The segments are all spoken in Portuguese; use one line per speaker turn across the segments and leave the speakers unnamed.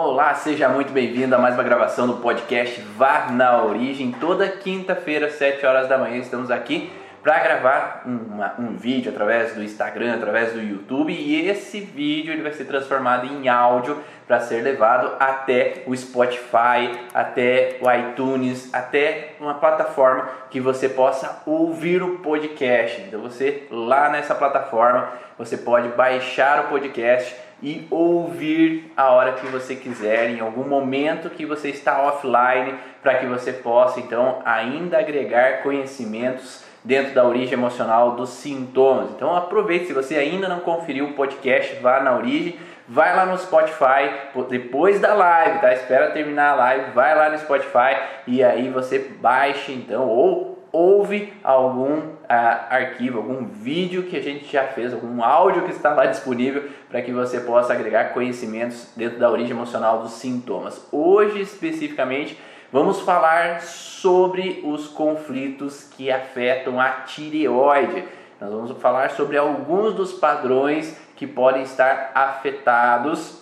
Olá, seja muito bem-vindo a mais uma gravação do podcast Vá na Origem. Toda quinta-feira, 7 horas da manhã, estamos aqui para gravar uma, um vídeo através do Instagram, através do YouTube e esse vídeo ele vai ser transformado em áudio para ser levado até o Spotify, até o iTunes, até uma plataforma que você possa ouvir o podcast. Então você lá nessa plataforma, você pode baixar o podcast e ouvir a hora que você quiser, em algum momento que você está offline, para que você possa então ainda agregar conhecimentos dentro da origem emocional dos sintomas. Então aproveite, se você ainda não conferiu o podcast, vá na origem, vai lá no Spotify depois da live, tá? Espera terminar a live, vai lá no Spotify e aí você baixa então ou ouve algum ah, arquivo, algum vídeo que a gente já fez, algum áudio que está lá disponível para que você possa agregar conhecimentos dentro da origem emocional dos sintomas. Hoje, especificamente, vamos falar sobre os conflitos que afetam a tireoide. Nós vamos falar sobre alguns dos padrões que podem estar afetados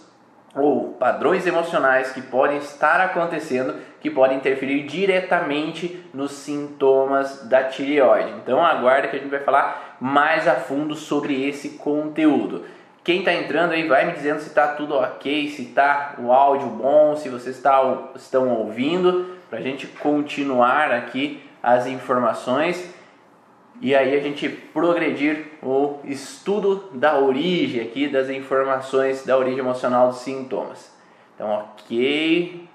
ou padrões emocionais que podem estar acontecendo que podem interferir diretamente nos sintomas da tireoide. Então aguarda que a gente vai falar mais a fundo sobre esse conteúdo. Quem está entrando aí vai me dizendo se está tudo ok, se está o áudio bom, se vocês está, estão ouvindo, para a gente continuar aqui as informações e aí a gente progredir o estudo da origem aqui das informações da origem emocional dos sintomas. Então, ok.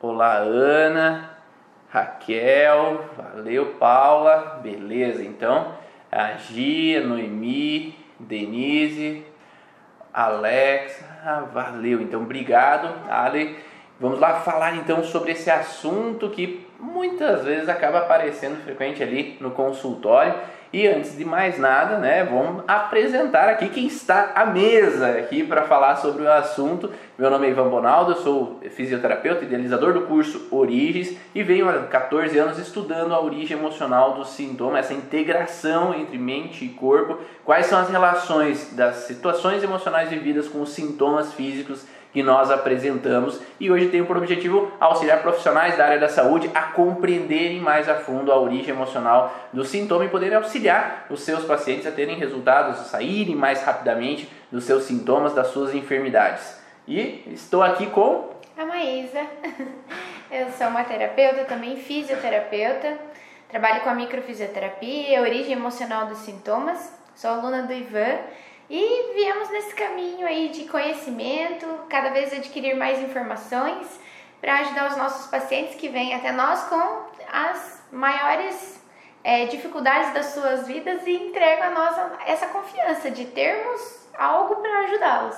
Olá, Ana, Raquel, valeu, Paula, beleza. Então, a Gia, Noemi, Denise, Alex, ah, valeu. Então, obrigado, Ale. Vamos lá falar então sobre esse assunto que muitas vezes acaba aparecendo frequente ali no consultório. E antes de mais nada, né, vamos apresentar aqui quem está à mesa aqui para falar sobre o assunto. Meu nome é Ivan Bonaldo, eu sou fisioterapeuta, idealizador do curso Origens e venho há 14 anos estudando a origem emocional do sintoma, essa integração entre mente e corpo, quais são as relações das situações emocionais vividas com os sintomas físicos que nós apresentamos e hoje tenho por objetivo auxiliar profissionais da área da saúde a compreenderem mais a fundo a origem emocional do sintoma e poderem auxiliar os seus pacientes a terem resultados, a saírem mais rapidamente dos seus sintomas, das suas enfermidades. E estou aqui com
a Maísa. Eu sou uma terapeuta, também fisioterapeuta. Trabalho com a microfisioterapia, origem emocional dos sintomas. Sou aluna do Ivan e viemos nesse caminho aí de conhecimento, cada vez adquirir mais informações para ajudar os nossos pacientes que vêm até nós com as maiores é, dificuldades das suas vidas e entregam a nós essa confiança de termos algo para ajudá-los.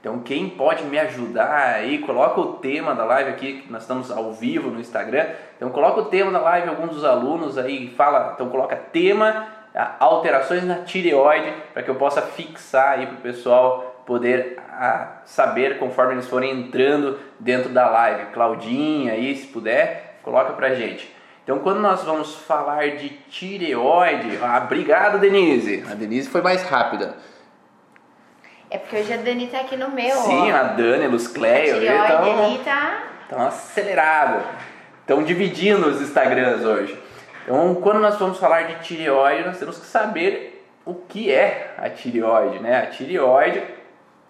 Então, quem pode me ajudar aí, coloca o tema da live aqui, nós estamos ao vivo no Instagram. Então, coloca o tema da live, alguns dos alunos aí fala, então coloca tema alterações na tireoide para que eu possa fixar aí para o pessoal poder a, saber conforme eles forem entrando dentro da live. Claudinha aí, se puder, coloca para gente. Então, quando nós vamos falar de tireoide, ah, obrigado Denise. A Denise foi mais rápida.
É porque hoje a Dani tá aqui no meu.
Sim, ó. a Dani, a Luz Cleia. A
tireoide então, ali tá...
Estão acelerado. Estão dividindo os Instagrams hoje. Então, quando nós vamos falar de tireoide, nós temos que saber o que é a tireoide, né? A tireoide,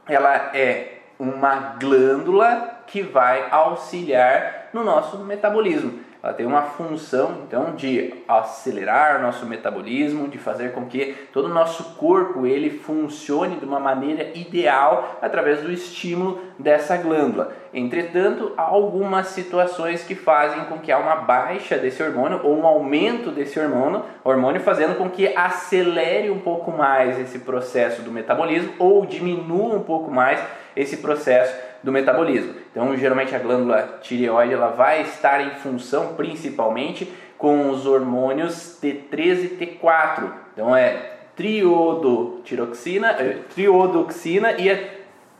ela é uma glândula que vai auxiliar no nosso metabolismo ela tem uma função então de acelerar nosso metabolismo, de fazer com que todo o nosso corpo ele funcione de uma maneira ideal através do estímulo dessa glândula. Entretanto, há algumas situações que fazem com que há uma baixa desse hormônio ou um aumento desse hormônio, hormônio fazendo com que acelere um pouco mais esse processo do metabolismo ou diminua um pouco mais esse processo do metabolismo. Então, geralmente a glândula tireoide ela vai estar em função principalmente com os hormônios T3 e T4. Então é triodotiroxina, é, triodoxina e a,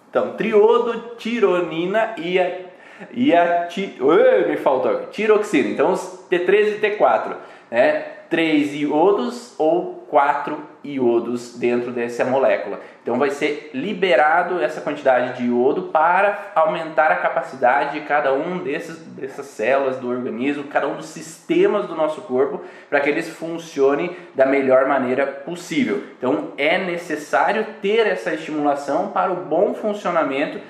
então triodotironina e a e a ti, me faltou tiroxina. Então os T3 e T4, né? Três iodos ou quatro iodos dentro dessa molécula. Então vai ser liberado essa quantidade de iodo para aumentar a capacidade de cada um desses, dessas células do organismo, cada um dos sistemas do nosso corpo, para que eles funcionem da melhor maneira possível. Então é necessário ter essa estimulação para o bom funcionamento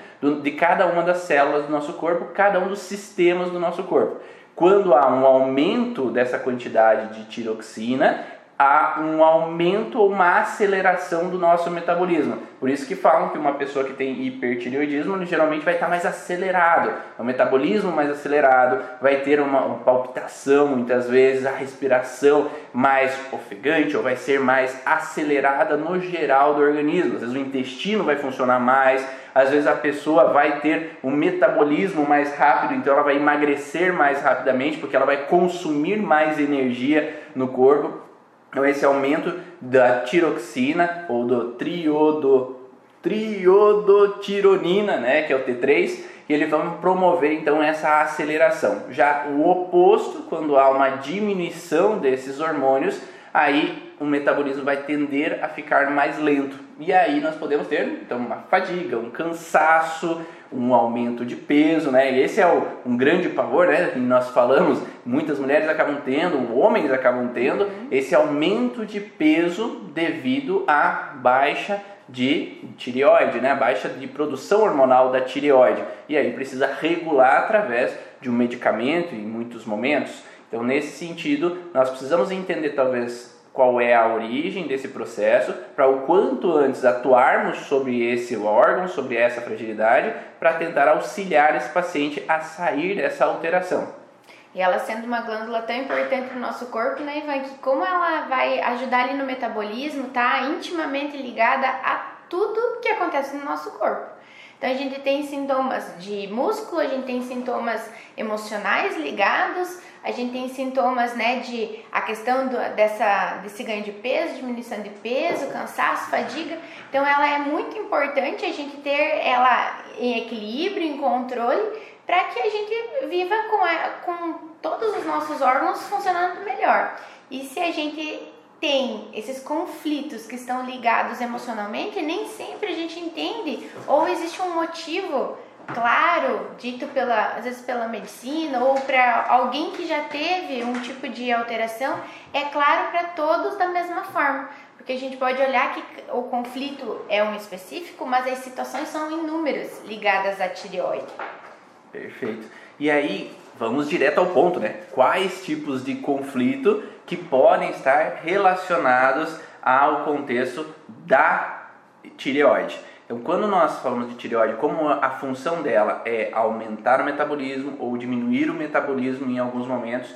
de cada uma das células do nosso corpo, cada um dos sistemas do nosso corpo. Quando há um aumento dessa quantidade de tiroxina, há um aumento ou uma aceleração do nosso metabolismo. Por isso que falam que uma pessoa que tem hipertireoidismo geralmente vai estar mais acelerado, o metabolismo mais acelerado, vai ter uma, uma palpitação muitas vezes, a respiração mais ofegante ou vai ser mais acelerada no geral do organismo. Às vezes o intestino vai funcionar mais, às vezes a pessoa vai ter um metabolismo mais rápido, então ela vai emagrecer mais rapidamente porque ela vai consumir mais energia no corpo. Então esse aumento da tiroxina ou do triodo triodotironina, né, que é o T3, que ele vai promover então essa aceleração. Já o oposto, quando há uma diminuição desses hormônios, aí o metabolismo vai tender a ficar mais lento. E aí nós podemos ter então uma fadiga, um cansaço, um aumento de peso, né? E esse é o, um grande pavor, né? Que nós falamos, muitas mulheres acabam tendo, homens acabam tendo uhum. esse aumento de peso devido à baixa de tireoide, né? A baixa de produção hormonal da tireoide. E aí precisa regular através de um medicamento em muitos momentos. Então, nesse sentido, nós precisamos entender talvez qual é a origem desse processo, para o quanto antes atuarmos sobre esse órgão, sobre essa fragilidade, para tentar auxiliar esse paciente a sair dessa alteração.
E ela sendo uma glândula tão importante para o nosso corpo, né, Ivan, que como ela vai ajudar ali no metabolismo, tá intimamente ligada a tudo que acontece no nosso corpo. Então a gente tem sintomas de músculo, a gente tem sintomas emocionais ligados, a gente tem sintomas, né, de a questão do, dessa, desse ganho de peso, diminuição de peso, cansaço, fadiga. Então, ela é muito importante a gente ter ela em equilíbrio, em controle, para que a gente viva com, a, com todos os nossos órgãos funcionando melhor. E se a gente tem esses conflitos que estão ligados emocionalmente, nem sempre a gente entende ou existe um motivo claro, dito pela, às vezes pela medicina ou para alguém que já teve um tipo de alteração, é claro para todos da mesma forma. Porque a gente pode olhar que o conflito é um específico, mas as situações são inúmeras ligadas à tireoide.
Perfeito. E aí, vamos direto ao ponto, né? Quais tipos de conflito que podem estar relacionados ao contexto da tireoide? Então, quando nós falamos de tireoide, como a função dela é aumentar o metabolismo ou diminuir o metabolismo em alguns momentos,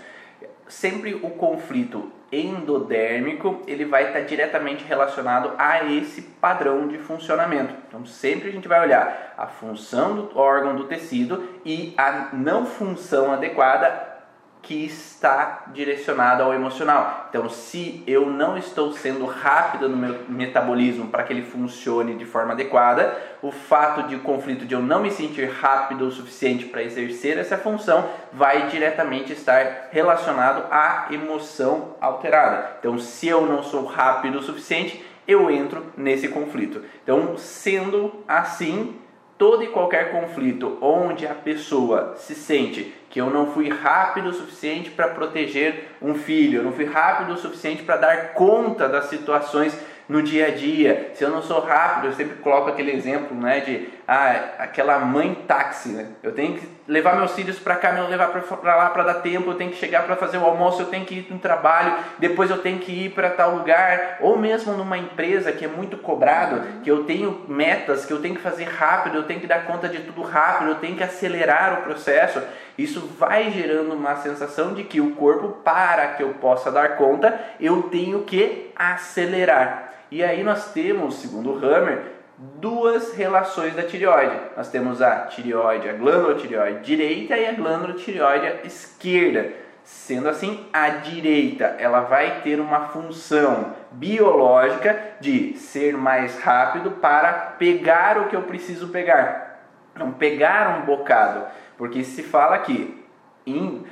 sempre o conflito endodérmico ele vai estar diretamente relacionado a esse padrão de funcionamento. Então, sempre a gente vai olhar a função do órgão do tecido e a não função adequada que está direcionada ao emocional. Então, se eu não estou sendo rápido no meu metabolismo para que ele funcione de forma adequada, o fato de o conflito de eu não me sentir rápido o suficiente para exercer essa função vai diretamente estar relacionado à emoção alterada. Então, se eu não sou rápido o suficiente, eu entro nesse conflito. Então, sendo assim, todo e qualquer conflito onde a pessoa se sente que eu não fui rápido o suficiente para proteger um filho, eu não fui rápido o suficiente para dar conta das situações no dia a dia. Se eu não sou rápido, eu sempre coloco aquele exemplo, né, de ah, aquela mãe táxi, né? Eu tenho que levar meus filhos para cá, me levar para lá para dar tempo, eu tenho que chegar para fazer o almoço, eu tenho que ir no trabalho, depois eu tenho que ir para tal lugar, ou mesmo numa empresa que é muito cobrado, que eu tenho metas que eu tenho que fazer rápido, eu tenho que dar conta de tudo rápido, eu tenho que acelerar o processo. Isso vai gerando uma sensação de que o corpo, para que eu possa dar conta, eu tenho que acelerar. E aí nós temos, segundo o Hammer, duas relações da tireoide. Nós temos a tireoide, a glândula tireoide direita e a glândula tireoide esquerda. Sendo assim, a direita ela vai ter uma função biológica de ser mais rápido para pegar o que eu preciso pegar. Não pegar um bocado, porque se fala que em,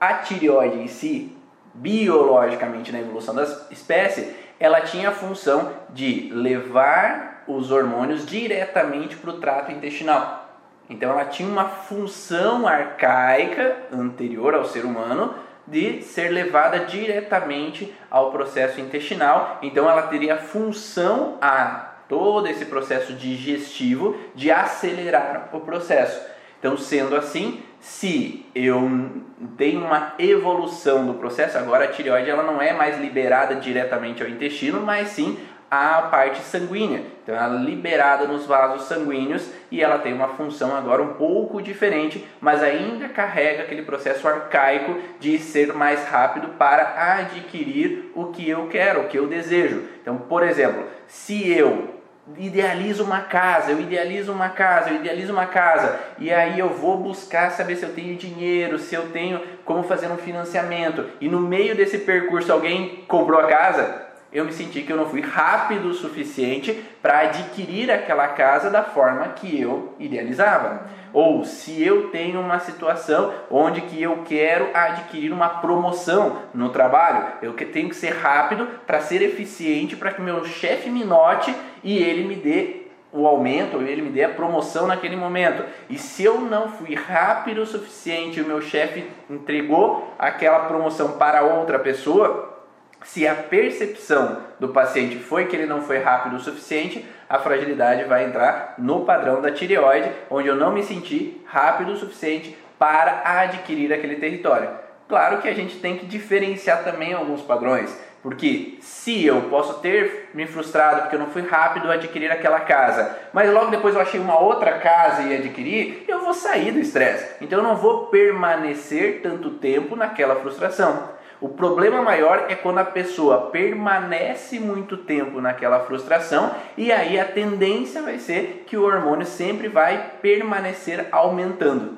a tireoide em si, biologicamente na evolução das espécies, ela tinha a função de levar os hormônios diretamente para o trato intestinal. Então ela tinha uma função arcaica anterior ao ser humano de ser levada diretamente ao processo intestinal. Então ela teria função a todo esse processo digestivo de acelerar o processo. Então, sendo assim, se eu tenho uma evolução do processo, agora a tireoide ela não é mais liberada diretamente ao intestino, mas sim a parte sanguínea. Então ela é liberada nos vasos sanguíneos e ela tem uma função agora um pouco diferente, mas ainda carrega aquele processo arcaico de ser mais rápido para adquirir o que eu quero, o que eu desejo. Então, por exemplo, se eu idealizo uma casa, eu idealizo uma casa, eu idealizo uma casa, e aí eu vou buscar saber se eu tenho dinheiro, se eu tenho como fazer um financiamento, e no meio desse percurso alguém comprou a casa, eu me senti que eu não fui rápido o suficiente para adquirir aquela casa da forma que eu idealizava. Ou se eu tenho uma situação onde que eu quero adquirir uma promoção no trabalho, eu tenho que ser rápido para ser eficiente para que meu chefe me note e ele me dê o aumento, ele me dê a promoção naquele momento. E se eu não fui rápido o suficiente, o meu chefe entregou aquela promoção para outra pessoa, se a percepção do paciente foi que ele não foi rápido o suficiente, a fragilidade vai entrar no padrão da tireoide, onde eu não me senti rápido o suficiente para adquirir aquele território. Claro que a gente tem que diferenciar também alguns padrões, porque se eu posso ter me frustrado porque eu não fui rápido a adquirir aquela casa, mas logo depois eu achei uma outra casa e adquiri, eu vou sair do estresse. Então eu não vou permanecer tanto tempo naquela frustração. O problema maior é quando a pessoa permanece muito tempo naquela frustração e aí a tendência vai ser que o hormônio sempre vai permanecer aumentando.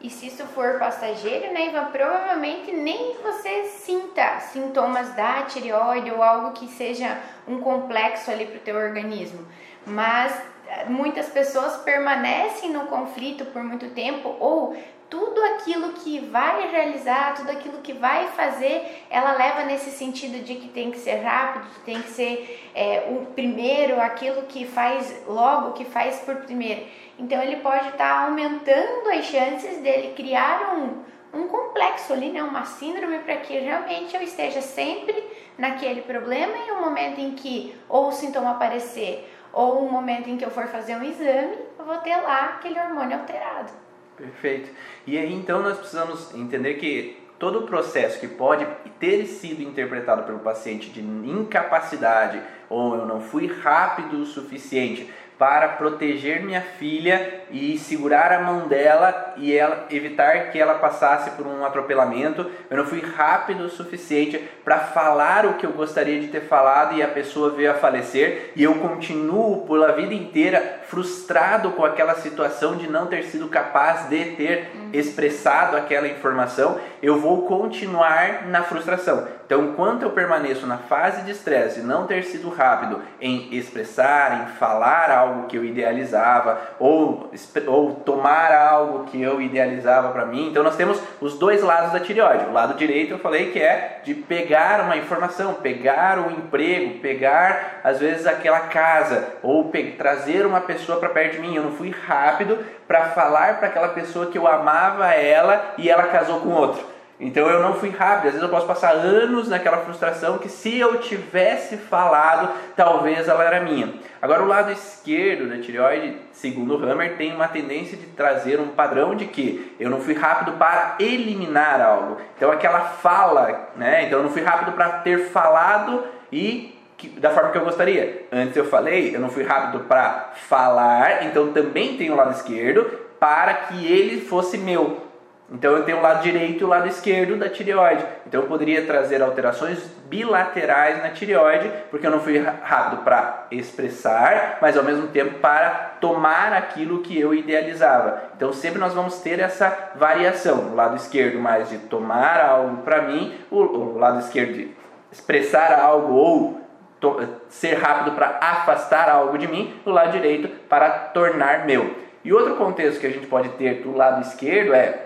E se isso for passageiro, né, Ivan, provavelmente nem você sinta sintomas da tireoide ou algo que seja um complexo ali para o teu organismo. Mas eh, muitas pessoas permanecem no conflito por muito tempo ou tudo aquilo que vai realizar, tudo aquilo que vai fazer, ela leva nesse sentido de que tem que ser rápido, que tem que ser é, o primeiro, aquilo que faz logo, que faz por primeiro. Então ele pode estar tá aumentando as chances dele criar um, um complexo ali, né, uma síndrome, para que realmente eu esteja sempre naquele problema e o momento em que ou o sintoma aparecer ou o momento em que eu for fazer um exame, eu vou ter lá aquele hormônio alterado.
Perfeito. E aí então nós precisamos entender que todo o processo que pode ter sido interpretado pelo paciente de incapacidade ou eu não fui rápido o suficiente para proteger minha filha e segurar a mão dela e ela evitar que ela passasse por um atropelamento. Eu não fui rápido o suficiente para falar o que eu gostaria de ter falado e a pessoa veio a falecer e eu continuo pela vida inteira frustrado com aquela situação de não ter sido capaz de ter expressado aquela informação. Eu vou continuar na frustração. Então, enquanto eu permaneço na fase de estresse não ter sido rápido em expressar, em falar algo que eu idealizava ou, ou tomar algo que eu idealizava para mim, então nós temos os dois lados da tireoide. O lado direito eu falei que é de pegar uma informação, pegar o um emprego, pegar às vezes aquela casa ou trazer uma pessoa para perto de mim. Eu não fui rápido para falar para aquela pessoa que eu amava ela e ela casou com outro. Então eu não fui rápido, às vezes eu posso passar anos naquela frustração que se eu tivesse falado, talvez ela era minha. Agora o lado esquerdo da tireoide, segundo o Hammer, tem uma tendência de trazer um padrão de que eu não fui rápido para eliminar algo. Então aquela fala, né? Então eu não fui rápido para ter falado e que, da forma que eu gostaria. Antes eu falei, eu não fui rápido para falar, então também tem o lado esquerdo para que ele fosse meu. Então eu tenho o lado direito e o lado esquerdo da tireoide. Então eu poderia trazer alterações bilaterais na tireoide, porque eu não fui rápido para expressar, mas ao mesmo tempo para tomar aquilo que eu idealizava. Então sempre nós vamos ter essa variação. O lado esquerdo mais de tomar algo para mim, o, o, lado esquerdo de expressar algo ou ser rápido para afastar algo de mim, o lado direito para tornar meu. E outro contexto que a gente pode ter do lado esquerdo é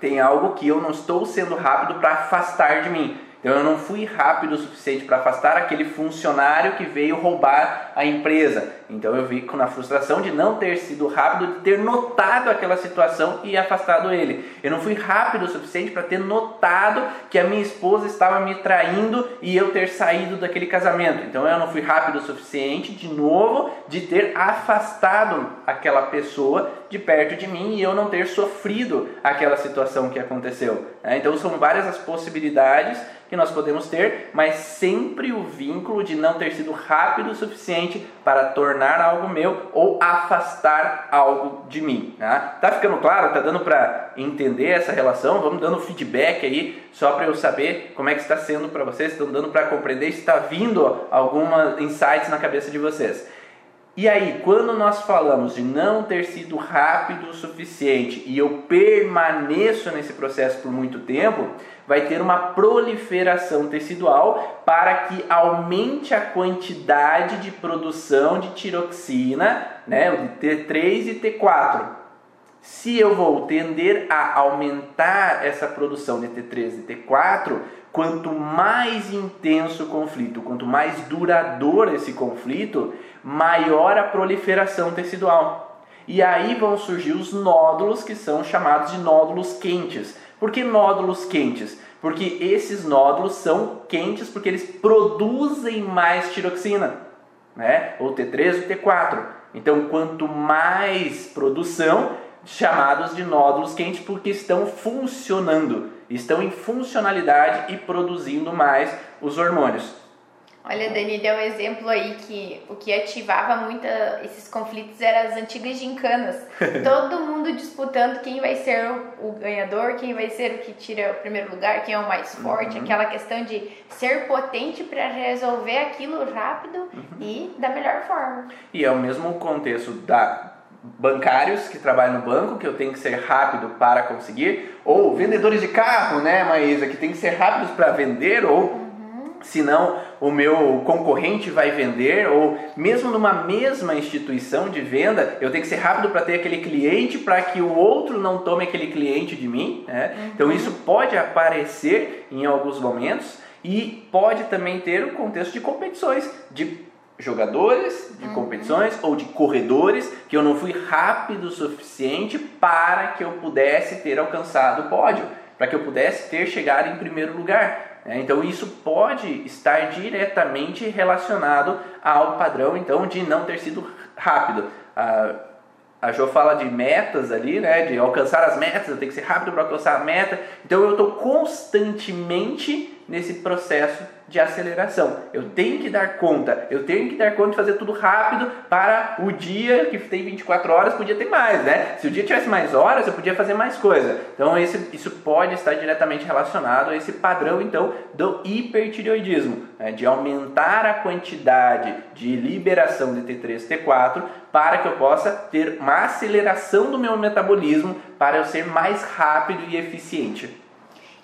tem algo que eu não estou sendo rápido para afastar de mim. Então eu não fui rápido o suficiente para afastar aquele funcionário que veio roubar a empresa. Então eu vi na frustração de não ter sido rápido, de ter notado aquela situação e afastado ele. Eu não fui rápido o suficiente para ter notado que a minha esposa estava me traindo e eu ter saído daquele casamento. Então eu não fui rápido o suficiente, de novo, de ter afastado aquela pessoa de perto de mim e eu não ter sofrido aquela situação que aconteceu. Né? Então são várias as possibilidades que nós podemos ter, mas sempre o vínculo de não ter sido rápido o suficiente para tornar algo meu ou afastar algo de mim. Tá, tá ficando claro? Tá dando para entender essa relação? Vamos dando feedback aí só para eu saber como é que está sendo para vocês, estão dando para compreender, está vindo alguma insights na cabeça de vocês. E aí, quando nós falamos de não ter sido rápido o suficiente e eu permaneço nesse processo por muito tempo, vai ter uma proliferação tecidual para que aumente a quantidade de produção de tiroxina, né, de T3 e T4. Se eu vou tender a aumentar essa produção de T3 e T4, quanto mais intenso o conflito, quanto mais duradouro esse conflito, maior a proliferação tecidual. E aí vão surgir os nódulos que são chamados de nódulos quentes. Por que nódulos quentes? Porque esses nódulos são quentes porque eles produzem mais tiroxina, né? Ou T3 ou T4. Então, quanto mais produção, chamados de nódulos quentes porque estão funcionando, estão em funcionalidade e produzindo mais os hormônios.
Olha, Dani deu um exemplo aí que o que ativava muito esses conflitos eram as antigas gincanas. Todo mundo disputando quem vai ser o, ganhador, quem vai ser o que tira o primeiro lugar, quem é o mais forte, uhum. aquela questão de ser potente para resolver aquilo rápido uhum. e da melhor forma.
E é o mesmo contexto da bancários que trabalham no banco, que eu tenho que ser rápido para conseguir, ou vendedores de carro, né, Maísa, que tem que ser rápidos para vender, ou senão o meu concorrente vai vender, ou mesmo numa mesma instituição de venda, eu tenho que ser rápido para ter aquele cliente para que o outro não tome aquele cliente de mim. Né? Uhum. Então isso pode aparecer em alguns momentos e pode também ter o contexto de competições, de jogadores de uhum. competições ou de corredores que eu não fui rápido o suficiente para que eu pudesse ter alcançado o pódio, para que eu pudesse ter chegado em primeiro lugar. É, então isso pode estar diretamente relacionado ao padrão então de não ter sido rápido. A, a Jo fala de metas ali, né, de alcançar as metas, eu tenho que ser rápido para alcançar a meta. Então eu estou constantemente nesse processo de aceleração. Eu tenho que dar conta, eu tenho que dar conta de fazer tudo rápido para o dia que tem 24 horas, podia ter mais, né? Se o dia tivesse mais horas, eu podia fazer mais coisa. Então esse, isso pode estar diretamente relacionado a esse padrão então do hipertireoidismo, né? de aumentar a quantidade de liberação de T3 e T4 para que eu possa ter uma aceleração do meu metabolismo para eu ser mais rápido e eficiente.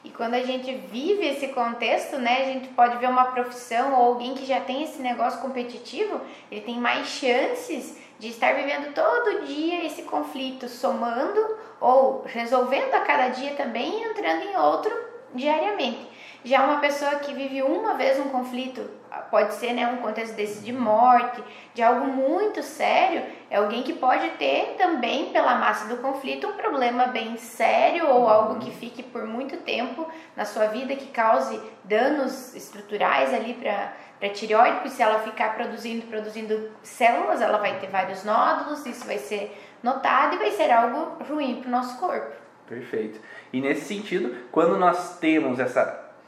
E quando a gente vive esse contexto, né, a gente pode ver uma profissão ou alguém que já tem esse negócio competitivo, ele tem mais chances de estar vivendo todo dia esse conflito, somando ou resolvendo a cada dia também e entrando em outro diariamente. Já uma pessoa que vive uma vez um conflito, pode ser né, um contexto desse de morte, de algo muito sério, é alguém que pode ter também, pela massa do conflito, um problema bem sério ou algo que fique por muito tempo na sua vida, que cause danos estruturais ali para a tireoide, porque se ela ficar produzindo, produzindo células, ela vai ter vários nódulos, isso vai ser notado e vai ser algo ruim para o nosso corpo.
Perfeito. E nesse sentido, quando nós temos esse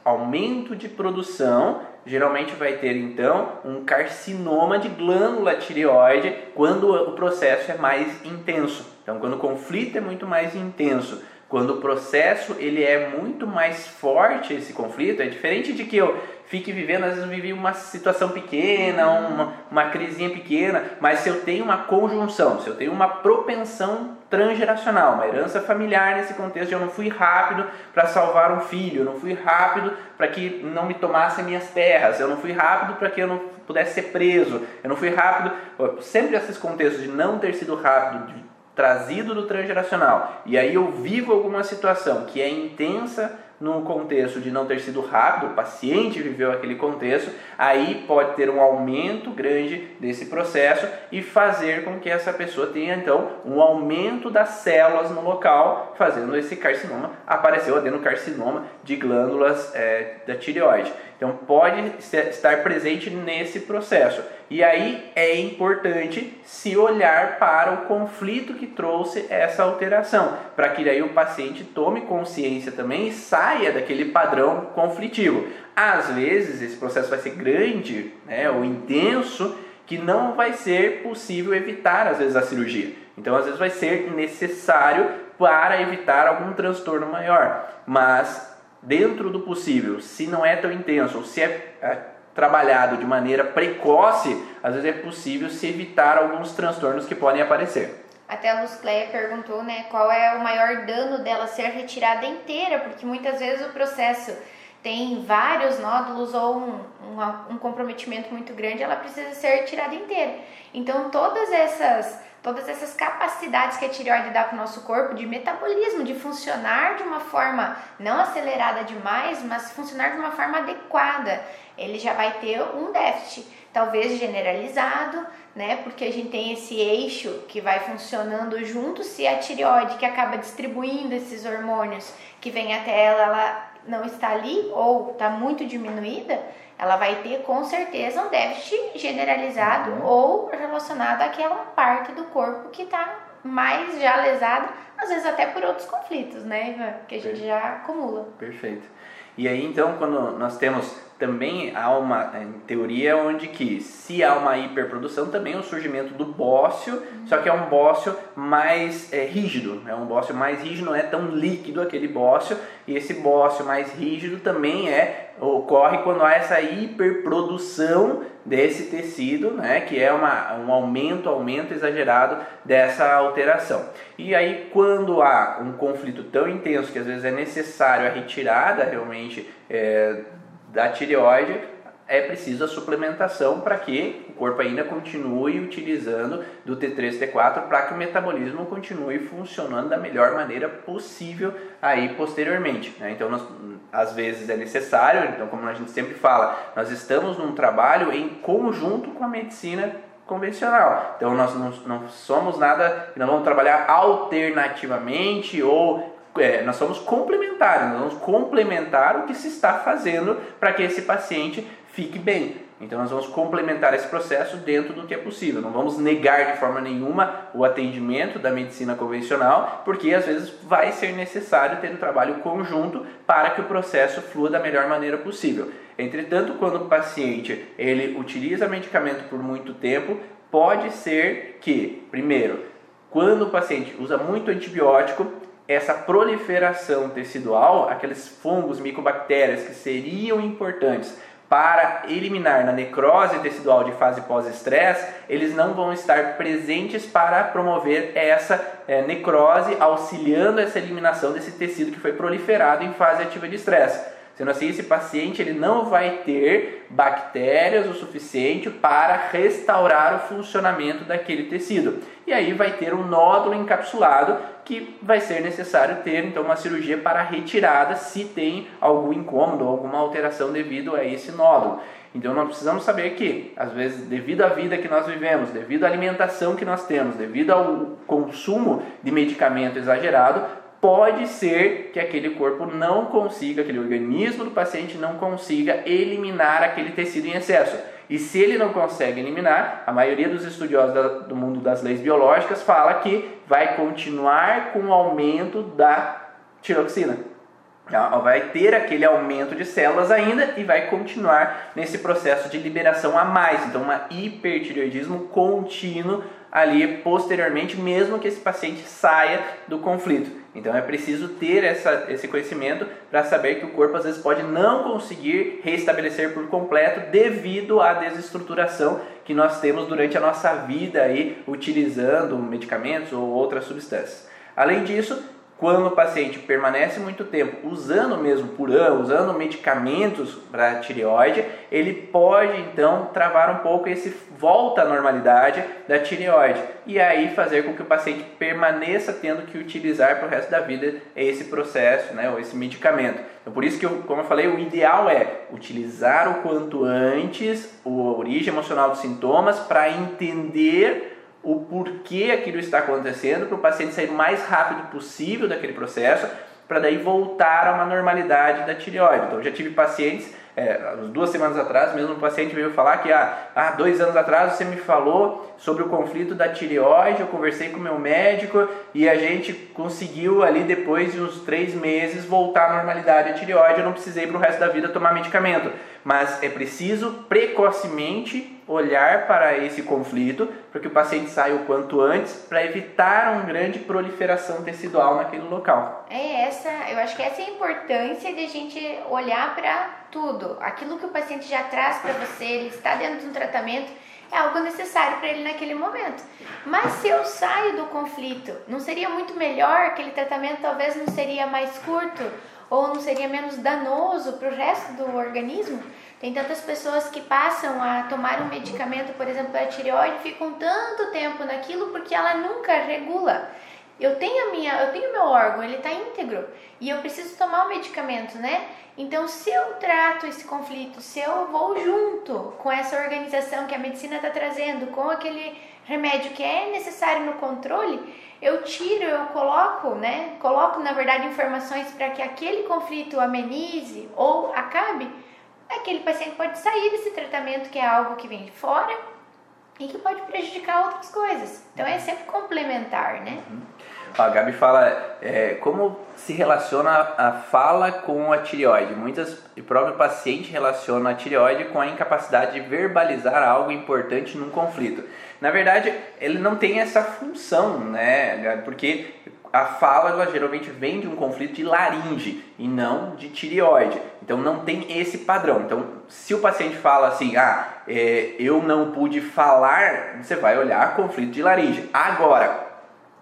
aumento de produção, geralmente vai ter então um carcinoma de glândula tireoide quando o processo é mais intenso. Então, quando o conflito é muito mais intenso, quando o processo ele é muito mais forte esse conflito, é diferente de que eu fique vivendo, às vezes eu vivi uma situação pequena, uma, uma crisinha pequena, mas se eu tenho uma conjunção, se eu tenho uma propensão transgeracional, uma herança familiar nesse contexto, eu não fui rápido para salvar um filho, eu não fui rápido para que não me tomassem minhas terras, eu não fui rápido para que eu não pudesse ser preso, eu não fui rápido, sempre esses contextos de não ter sido rápido, de trazido do transgeracional, e aí eu vivo alguma situação que é intensa, no contexto de não ter sido rápido, o paciente viveu aquele contexto, aí pode ter um aumento grande desse processo e fazer com que essa pessoa tenha então um aumento das células no local, fazendo esse carcinoma aparecer, o adenocarcinoma de glândulas é, da tireoide. Então pode estar presente nesse processo. E aí é importante se olhar para o conflito que trouxe essa alteração, para que daí o paciente tome consciência também e saia daquele padrão conflitivo. Às vezes esse processo vai ser grande, né, ou intenso, que não vai ser possível evitar às vezes a cirurgia. Então às vezes vai ser necessário para evitar algum transtorno maior, mas dentro do possível, se não é tão intenso, ou se é, é trabalhado de maneira precoce, às vezes é possível se evitar alguns transtornos que podem aparecer.
Até a Luz Cleia perguntou, né, qual é o maior dano dela ser retirada inteira, porque muitas vezes o processo tem vários nódulos ou um, um, um comprometimento muito grande, ela precisa ser retirada inteira. Então todas essas todas essas capacidades que a tireoide dá para o nosso corpo de metabolismo, de funcionar de uma forma não acelerada demais, mas funcionar de uma forma adequada. Ele já vai ter um déficit, talvez generalizado, né? Porque a gente tem esse eixo que vai funcionando junto. Se a tireoide que acaba distribuindo esses hormônios que vem até ela, ela não está ali ou está muito diminuída, ela vai ter com certeza um déficit generalizado uhum. ou relacionado àquela parte do corpo que está mais já lesada, às vezes até por outros conflitos, né, Ivan? Que a gente Perfeito. já acumula.
Perfeito. E aí, então, quando nós temos também há uma teoria onde que se há uma hiperprodução também o surgimento do bócio, uhum. só que é um bócio mais é, rígido, é um bócio mais rígido, não é tão líquido aquele bócio, e esse bócio mais rígido também é ocorre quando há essa hiperprodução desse tecido, né, que é uma, um aumento, aumento exagerado dessa alteração. E aí quando há um conflito tão intenso que às vezes é necessário a retirada realmente é, da tireoide, é preciso a suplementação para que o corpo ainda continue utilizando do T3, T4 para que o metabolismo continue funcionando da melhor maneira possível aí posteriormente. Né? Então, nós, às vezes é necessário, então como a gente sempre fala, nós estamos num trabalho em conjunto com a medicina convencional. Então nós não, não somos nada, não vamos trabalhar alternativamente ou é, nós somos complementares, nós vamos complementar o que se está fazendo para que esse paciente fique bem. Então nós vamos complementar esse processo dentro do que é possível. Não vamos negar de forma nenhuma o atendimento da medicina convencional, porque às vezes vai ser necessário ter um trabalho conjunto para que o processo flua da melhor maneira possível. Entretanto, quando o paciente ele utiliza medicamento por muito tempo, pode ser que, primeiro, quando o paciente usa muito antibiótico, essa proliferação tecidual, aqueles fungos, micobactérias que seriam importantes para eliminar na necrose tecidual de fase pós-estresse, eles não vão estar presentes para promover essa é, necrose, auxiliando essa eliminação desse tecido que foi proliferado em fase ativa de estresse. Sendo assim, esse paciente ele não vai ter bactérias o suficiente para restaurar o funcionamento daquele tecido. E aí vai ter um nódulo encapsulado que vai ser necessário ter então uma cirurgia para retirada se tem algum incômodo, alguma alteração devido a esse nódulo. Então nós precisamos saber que, às vezes, devido à vida que nós vivemos, devido à alimentação que nós temos, devido ao consumo de medicamento exagerado, pode ser que aquele corpo não consiga, aquele organismo do paciente não consiga eliminar aquele tecido em excesso. E se ele não consegue eliminar, a maioria dos estudiosos do mundo das leis biológicas fala que vai continuar com o aumento da tiroxina. Vai ter aquele aumento de células ainda e vai continuar nesse processo de liberação a mais. Então, um hipertireoidismo contínuo ali posteriormente, mesmo que esse paciente saia do conflito. Então é preciso ter essa, esse conhecimento para saber que o corpo às vezes pode não conseguir restabelecer por completo devido à desestruturação que nós temos durante a nossa vida aí utilizando medicamentos ou outras substâncias. Além disso, quando o paciente permanece muito tempo usando mesmo por usando medicamentos para tireoide, ele pode então travar um pouco esse volta à normalidade da tireoide e aí fazer com que o paciente permaneça tendo que utilizar para o resto da vida esse processo, né, ou esse medicamento. Então, por isso que, eu, como eu falei, o ideal é utilizar o quanto antes a origem emocional dos sintomas para entender o porquê aquilo está acontecendo para o paciente sair o mais rápido possível daquele processo para daí voltar a uma normalidade da tireoide. Então, já tive pacientes é, duas semanas atrás, mesmo um paciente veio falar que ah, ah, dois anos atrás você me falou sobre o conflito da tireoide, eu conversei com meu médico e a gente conseguiu ali depois de uns três meses voltar à normalidade da tireoide, eu não precisei para o resto da vida tomar medicamento. Mas é preciso precocemente olhar para esse conflito para que o paciente saia o quanto antes para evitar uma grande proliferação tecidual naquele local.
É essa, eu acho que essa é a importância de a gente olhar para tudo. Aquilo que o paciente já traz para você, ele está dentro de um tratamento, é algo necessário para ele naquele momento. Mas se eu saio do conflito, não seria muito melhor? Aquele tratamento talvez não seria mais curto ou não seria menos danoso para o resto do organismo? Tem tantas pessoas que passam a tomar um medicamento, por exemplo, para tireoide, ficam tanto tempo naquilo porque ela nunca regula. Eu tenho a minha, eu tenho meu órgão, ele está íntegro e eu preciso tomar o medicamento, né? Então, se eu trato esse conflito, se eu vou junto com essa organização que a medicina está trazendo, com aquele remédio que é necessário no controle, eu tiro, eu coloco, né? Coloco, na verdade, informações para que aquele conflito amenize ou acabe. Aquele paciente pode sair desse tratamento que é algo que vem de fora e que pode prejudicar outras coisas. Então é sempre complementar, né? Uhum.
A Gabi fala é, como se relaciona a fala com a tireoide. Muitas, o próprio paciente relaciona a tireoide com a incapacidade de verbalizar algo importante num conflito. Na verdade, ele não tem essa função, né? Porque a fala ela geralmente vem de um conflito de laringe e não de tireoide. Então não tem esse padrão. Então, se o paciente fala assim, ah, é, eu não pude falar, você vai olhar conflito de laringe. Agora,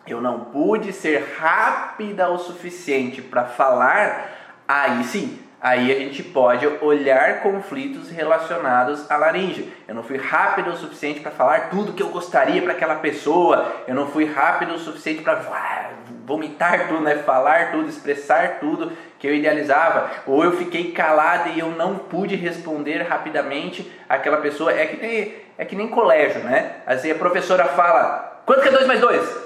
eu não pude ser rápida o suficiente para falar, aí sim, aí a gente pode olhar conflitos relacionados à laringe. Eu não fui rápido o suficiente para falar tudo que eu gostaria para aquela pessoa, eu não fui rápido o suficiente para vomitar tudo, né? falar tudo, expressar tudo que eu idealizava, ou eu fiquei calada e eu não pude responder rapidamente aquela pessoa. É que nem, é que nem colégio, né? Assim, a professora fala: quanto que é 2 mais 2?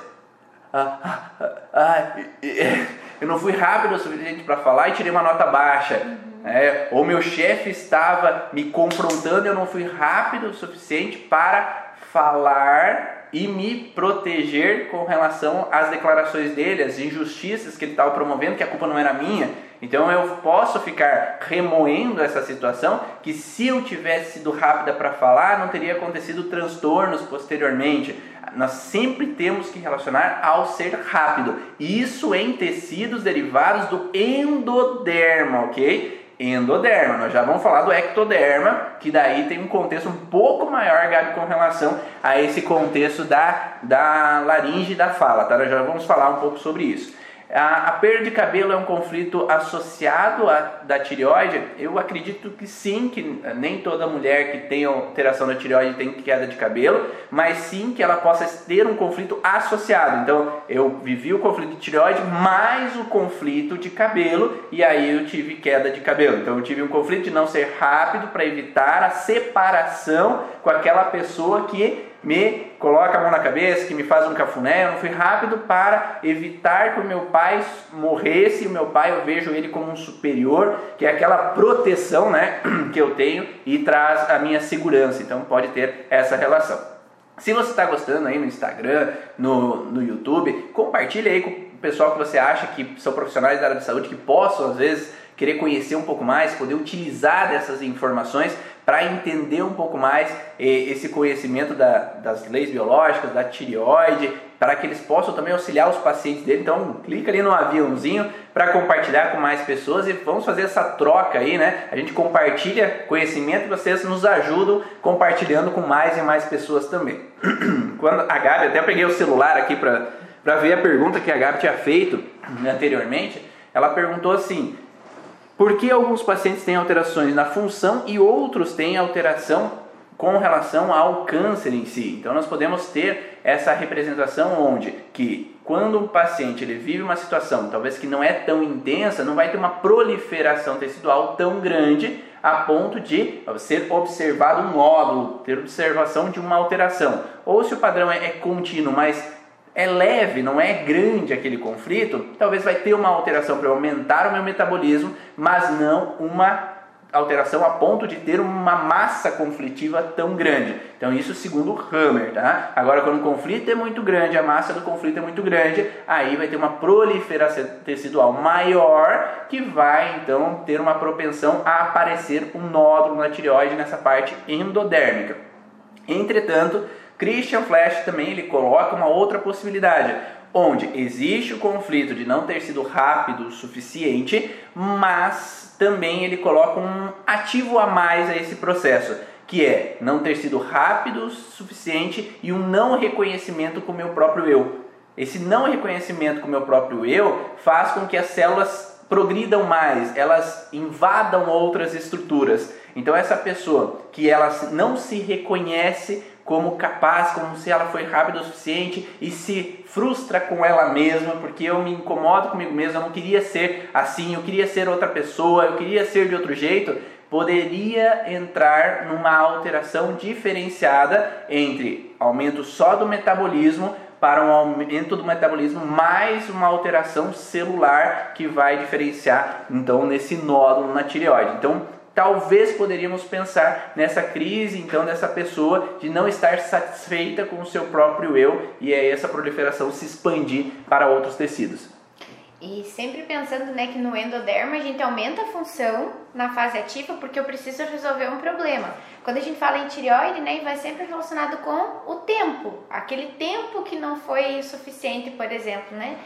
Ah, ah, ah, eu não fui rápido o suficiente para falar e tirei uma nota baixa. Uhum. É, ou meu chefe estava me confrontando e eu não fui rápido o suficiente para falar e me proteger com relação às declarações dele, as injustiças que ele estava promovendo, que a culpa não era minha. Então eu posso ficar remoendo essa situação que se eu tivesse sido rápida para falar, não teria acontecido transtornos posteriormente. Nós sempre temos que relacionar ao ser rápido. Isso em tecidos derivados do endoderma, ok? Endoderma, nós já vamos falar do ectoderma, que daí tem um contexto um pouco maior, Gabi, com relação a esse contexto da, da laringe e da fala, tá? Nós já vamos falar um pouco sobre isso. A, a, perda de cabelo é um conflito associado à da tireoide? Eu acredito que sim, que nem toda mulher que tem alteração da tireoide tem queda de cabelo, mas sim que ela possa ter um conflito associado. Então, eu vivi o conflito de tireoide mais o conflito de cabelo e aí eu tive queda de cabelo. Então, eu tive um conflito de não ser rápido para evitar a separação com aquela pessoa que me coloca a mão na cabeça, que me faz um cafuné, eu não fui rápido para evitar que o meu pai morresse. O meu pai, eu vejo ele como um superior, que é aquela proteção né, que eu tenho e traz a minha segurança. Então pode ter essa relação. Se você está gostando aí no Instagram, no, no YouTube, compartilhe aí com o pessoal que você acha que são profissionais da área de saúde, que possam às vezes querer conhecer um pouco mais, poder utilizar dessas informações para entender um pouco mais esse conhecimento da, das leis biológicas, da tireoide, para que eles possam também auxiliar os pacientes dele. Então, clica ali no aviãozinho para compartilhar com mais pessoas e vamos fazer essa troca aí, né? A gente compartilha conhecimento e vocês nos ajudam compartilhando com mais e mais pessoas também. Quando a Gabi, até peguei o celular aqui para ver a pergunta que a Gabi tinha feito anteriormente. Ela perguntou assim: por que alguns pacientes têm alterações na função e outros têm alteração com relação ao câncer em si. Então nós podemos ter essa representação onde que quando um paciente ele vive uma situação talvez que não é tão intensa, não vai ter uma proliferação tecidual tão grande a ponto de ser observado um nódulo, ter observação de uma alteração. Ou se o padrão é, é contínuo, mas é leve, não é grande aquele conflito, talvez vai ter uma alteração para aumentar o meu metabolismo, mas não uma alteração a ponto de ter uma massa conflitiva tão grande. Então isso segundo Hammer, tá? Agora quando o conflito é muito grande, a massa do conflito é muito grande, aí vai ter uma proliferação tecidual maior que vai então ter uma propensão a aparecer um nódulo na tireoide nessa parte endodérmica. Entretanto, Christian Flash também ele coloca uma outra possibilidade onde existe o conflito de não ter sido rápido o suficiente, mas também ele coloca um ativo a mais a esse processo, que é não ter sido rápido o suficiente e um não reconhecimento com o meu próprio eu. Esse não reconhecimento com o meu próprio eu faz com que as células progridam mais, elas invadam outras estruturas. Então essa pessoa que ela não se reconhece como capaz, como se ela foi rápida o suficiente e se frustra com ela mesma, porque eu me incomodo comigo mesma, eu não queria ser assim, eu queria ser outra pessoa, eu queria ser de outro jeito, poderia entrar numa alteração diferenciada entre aumento só do metabolismo para um aumento do metabolismo mais uma alteração celular que vai diferenciar então nesse nódulo na tireoide. Então, talvez poderíamos pensar nessa crise então dessa pessoa de não estar satisfeita com o seu próprio eu e é essa proliferação se expandir para outros tecidos.
E sempre pensando né, que no endoderma a gente aumenta a função na fase ativa porque eu preciso resolver um problema. Quando a gente fala em tireoide, né, vai sempre relacionado com o tempo, aquele tempo que não foi suficiente, por exemplo, né?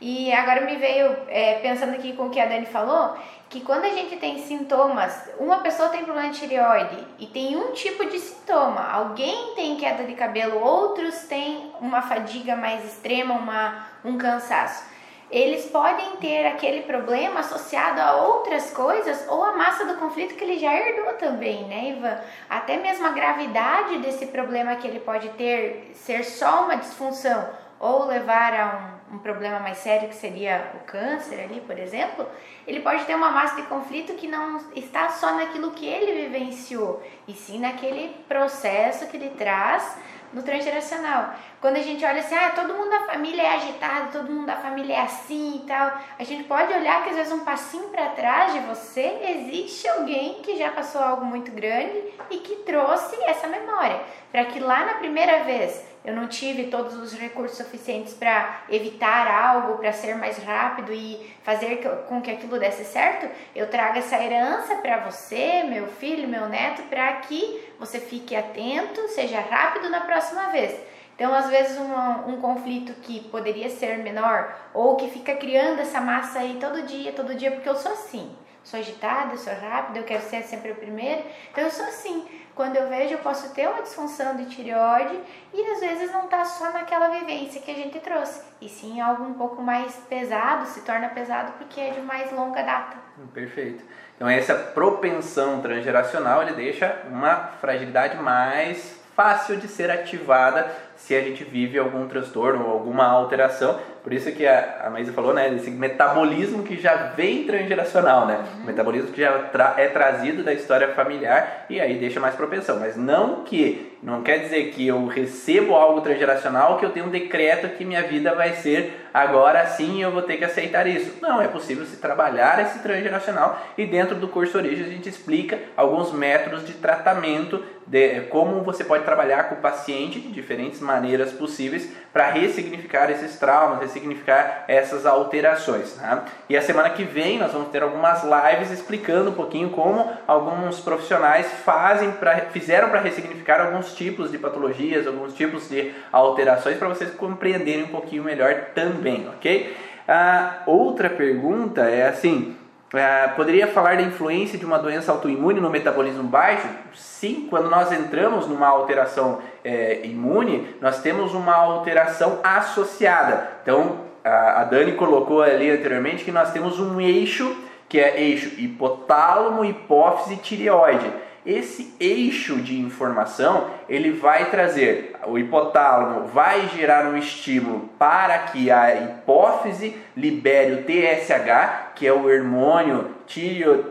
E agora me veio, é, pensando aqui com o que a Dani falou, que quando a gente tem sintomas, uma pessoa tem problema de tireoide e tem um tipo de sintoma, alguém tem queda de cabelo, outros têm uma fadiga mais extrema, uma, um cansaço. Eles podem ter aquele problema associado a outras coisas ou a massa do conflito que ele já herdou também, né, Ivan? Até mesmo a gravidade desse problema que ele pode ter ser só uma disfunção ou levar a um, um, problema mais sério que seria o câncer ali, por exemplo, ele pode ter uma massa de conflito que não está só naquilo que ele vivenciou, e sim naquele processo que ele traz no transgeracional. Quando a gente olha assim, ah, todo mundo da família é agitado, todo mundo da família é assim e tal, a gente pode olhar que às vezes um passinho para trás de você existe alguém que já passou algo muito grande e que trouxe essa memória, para que lá na primeira vez eu não tive todos os recursos suficientes para evitar algo, para ser mais rápido e fazer com que aquilo desse certo, eu trago essa herança para você, meu filho, meu neto, para que você fique atento, seja rápido na próxima vez. Então, às vezes, um, um conflito que poderia ser menor ou que fica criando essa massa aí todo dia, todo dia, porque eu sou assim. Sou agitada, sou rápida, eu quero ser sempre o primeiro. Então, eu sou assim. Quando eu vejo, eu posso ter uma disfunção de tireoide e às vezes não está só naquela vivência que a gente trouxe, e sim algo um pouco mais pesado, se torna pesado porque é de mais longa data.
Perfeito. Então essa propensão transgeracional ele deixa uma fragilidade mais fácil de ser ativada se a gente vive algum transtorno ou alguma alteração. Por isso que a, a Maísa falou, né, desse metabolismo que já vem transgeracional, né? Uhum. metabolismo que já tra é trazido da história familiar e aí deixa mais propensão. Mas não que, não quer dizer que eu recebo algo transgeracional que eu tenho um decreto que minha vida vai ser agora sim eu vou ter que aceitar isso. Não, é possível se trabalhar esse transgeracional e dentro do curso Origem a gente explica alguns métodos de tratamento de como você pode trabalhar com o paciente de diferentes maneiras possíveis para ressignificar esses traumas, ressignificar essas alterações. Tá? E a semana que vem nós vamos ter algumas lives explicando um pouquinho como alguns profissionais fazem pra, fizeram para ressignificar alguns tipos de patologias, alguns tipos de alterações para vocês compreenderem um pouquinho melhor também, ok? A outra pergunta é assim: Uh, poderia falar da influência de uma doença autoimune no metabolismo baixo? Sim, quando nós entramos numa alteração é, imune, nós temos uma alteração associada. Então, a, a Dani colocou ali anteriormente que nós temos um eixo, que é eixo hipotálamo, hipófise tireoide. Esse eixo de informação, ele vai trazer, o hipotálamo vai gerar um estímulo para que a hipófise libere o TSH, que é o hormônio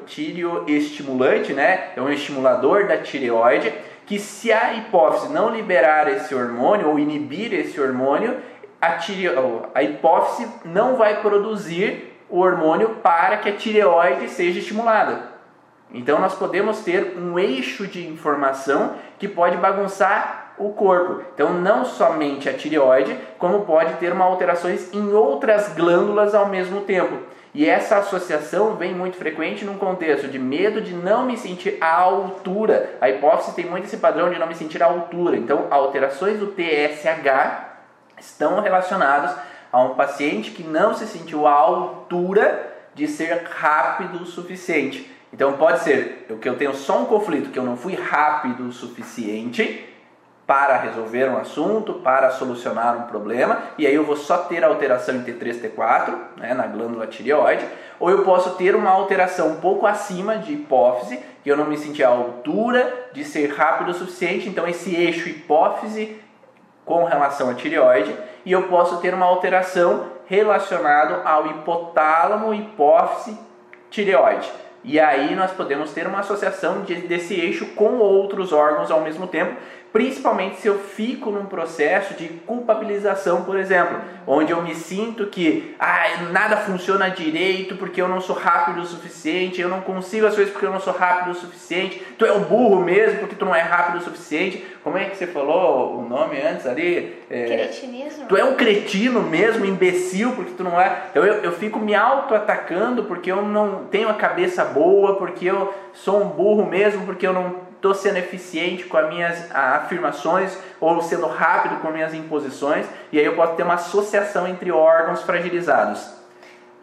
tireoestimulante, né? É um estimulador da tireoide, que se a hipófise não liberar esse hormônio ou inibir esse hormônio, a, a hipófise não vai produzir o hormônio para que a tireoide seja estimulada. Então nós podemos ter um eixo de informação que pode bagunçar o corpo. Então não somente a tireoide, como pode ter uma alterações em outras glândulas ao mesmo tempo. E essa associação vem muito frequente num contexto de medo de não me sentir à altura. A hipófise tem muito esse padrão de não me sentir à altura. Então, alterações do TSH estão relacionadas a um paciente que não se sentiu à altura de ser rápido o suficiente. Então pode ser que eu tenho só um conflito, que eu não fui rápido o suficiente para resolver um assunto, para solucionar um problema, e aí eu vou só ter alteração em T3, T4, né, na glândula tireoide, ou eu posso ter uma alteração um pouco acima de hipófise, que eu não me senti à altura de ser rápido o suficiente, então esse eixo hipófise com relação à tireoide, e eu posso ter uma alteração relacionada ao hipotálamo, hipófise, tireoide. E aí nós podemos ter uma associação de, desse eixo com outros órgãos ao mesmo tempo, principalmente se eu fico num processo de culpabilização, por exemplo, onde eu me sinto que ah, nada funciona direito porque eu não sou rápido o suficiente, eu não consigo as coisas porque eu não sou rápido o suficiente, tu é o burro mesmo porque tu não é rápido o suficiente. Como é que você falou o nome antes ali?
É, Cretinismo.
Tu é um cretino mesmo, imbecil, porque tu não é. Então eu, eu fico me auto-atacando porque eu não tenho a cabeça boa, porque eu sou um burro mesmo, porque eu não estou sendo eficiente com as minhas afirmações ou sendo rápido com as minhas imposições, e aí eu posso ter uma associação entre órgãos fragilizados.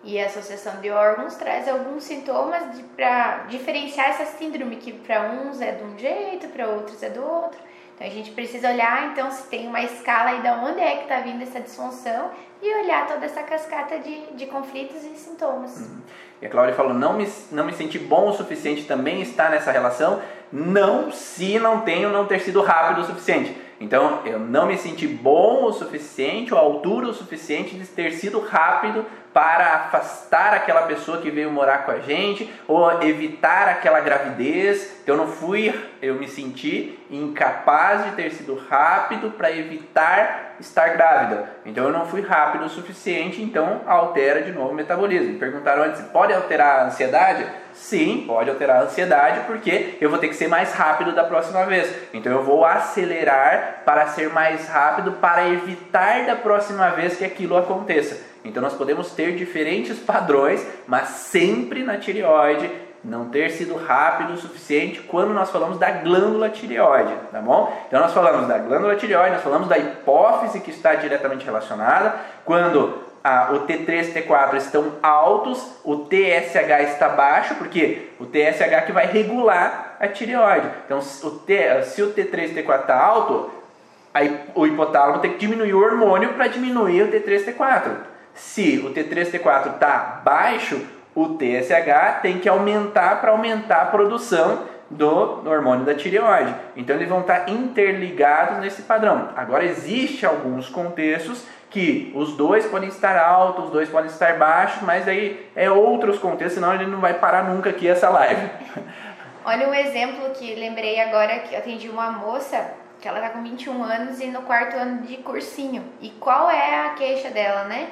E a associação de órgãos traz alguns sintomas para diferenciar essa síndrome, que para uns é de um jeito, para outros é do outro. Então a gente precisa olhar então se tem uma escala aí de onde é que está vindo essa disfunção e olhar toda essa cascata de, de conflitos e sintomas. Uhum.
E a Cláudia falou, não me, não me senti bom o suficiente também está nessa relação, não se não tenho não ter sido rápido o suficiente. Então, eu não me senti bom o suficiente, ou altura o suficiente de ter sido rápido para afastar aquela pessoa que veio morar com a gente, ou evitar aquela gravidez. Então, eu não fui, eu me senti incapaz de ter sido rápido para evitar estar grávida. Então, eu não fui rápido o suficiente, então altera de novo o metabolismo. Perguntaram antes, pode alterar a ansiedade? Sim, pode alterar a ansiedade, porque eu vou ter que ser mais rápido da próxima vez. Então eu vou acelerar para ser mais rápido para evitar da próxima vez que aquilo aconteça. Então nós podemos ter diferentes padrões, mas sempre na tireoide não ter sido rápido o suficiente quando nós falamos da glândula tireoide, tá bom? Então nós falamos da glândula tireoide, nós falamos da hipófise que está diretamente relacionada, quando a, o T3 e T4 estão altos, o TSH está baixo, porque o TSH que vai regular a tireoide. Então, o T, se o T3 e T4 está alto, aí o hipotálamo tem que diminuir o hormônio para diminuir o T3 e T4. Se o T3 e T4 está baixo, o TSH tem que aumentar para aumentar a produção do, hormônio da tireoide. Então eles vão estar interligados nesse padrão. Agora existe alguns contextos que os dois podem estar altos, os dois podem estar baixos, mas aí é outros contextos, senão gente não vai parar nunca aqui essa live.
Olha um exemplo que lembrei agora que eu atendi uma moça que ela tá com 21 anos e no quarto ano de cursinho. E qual é a queixa dela, né?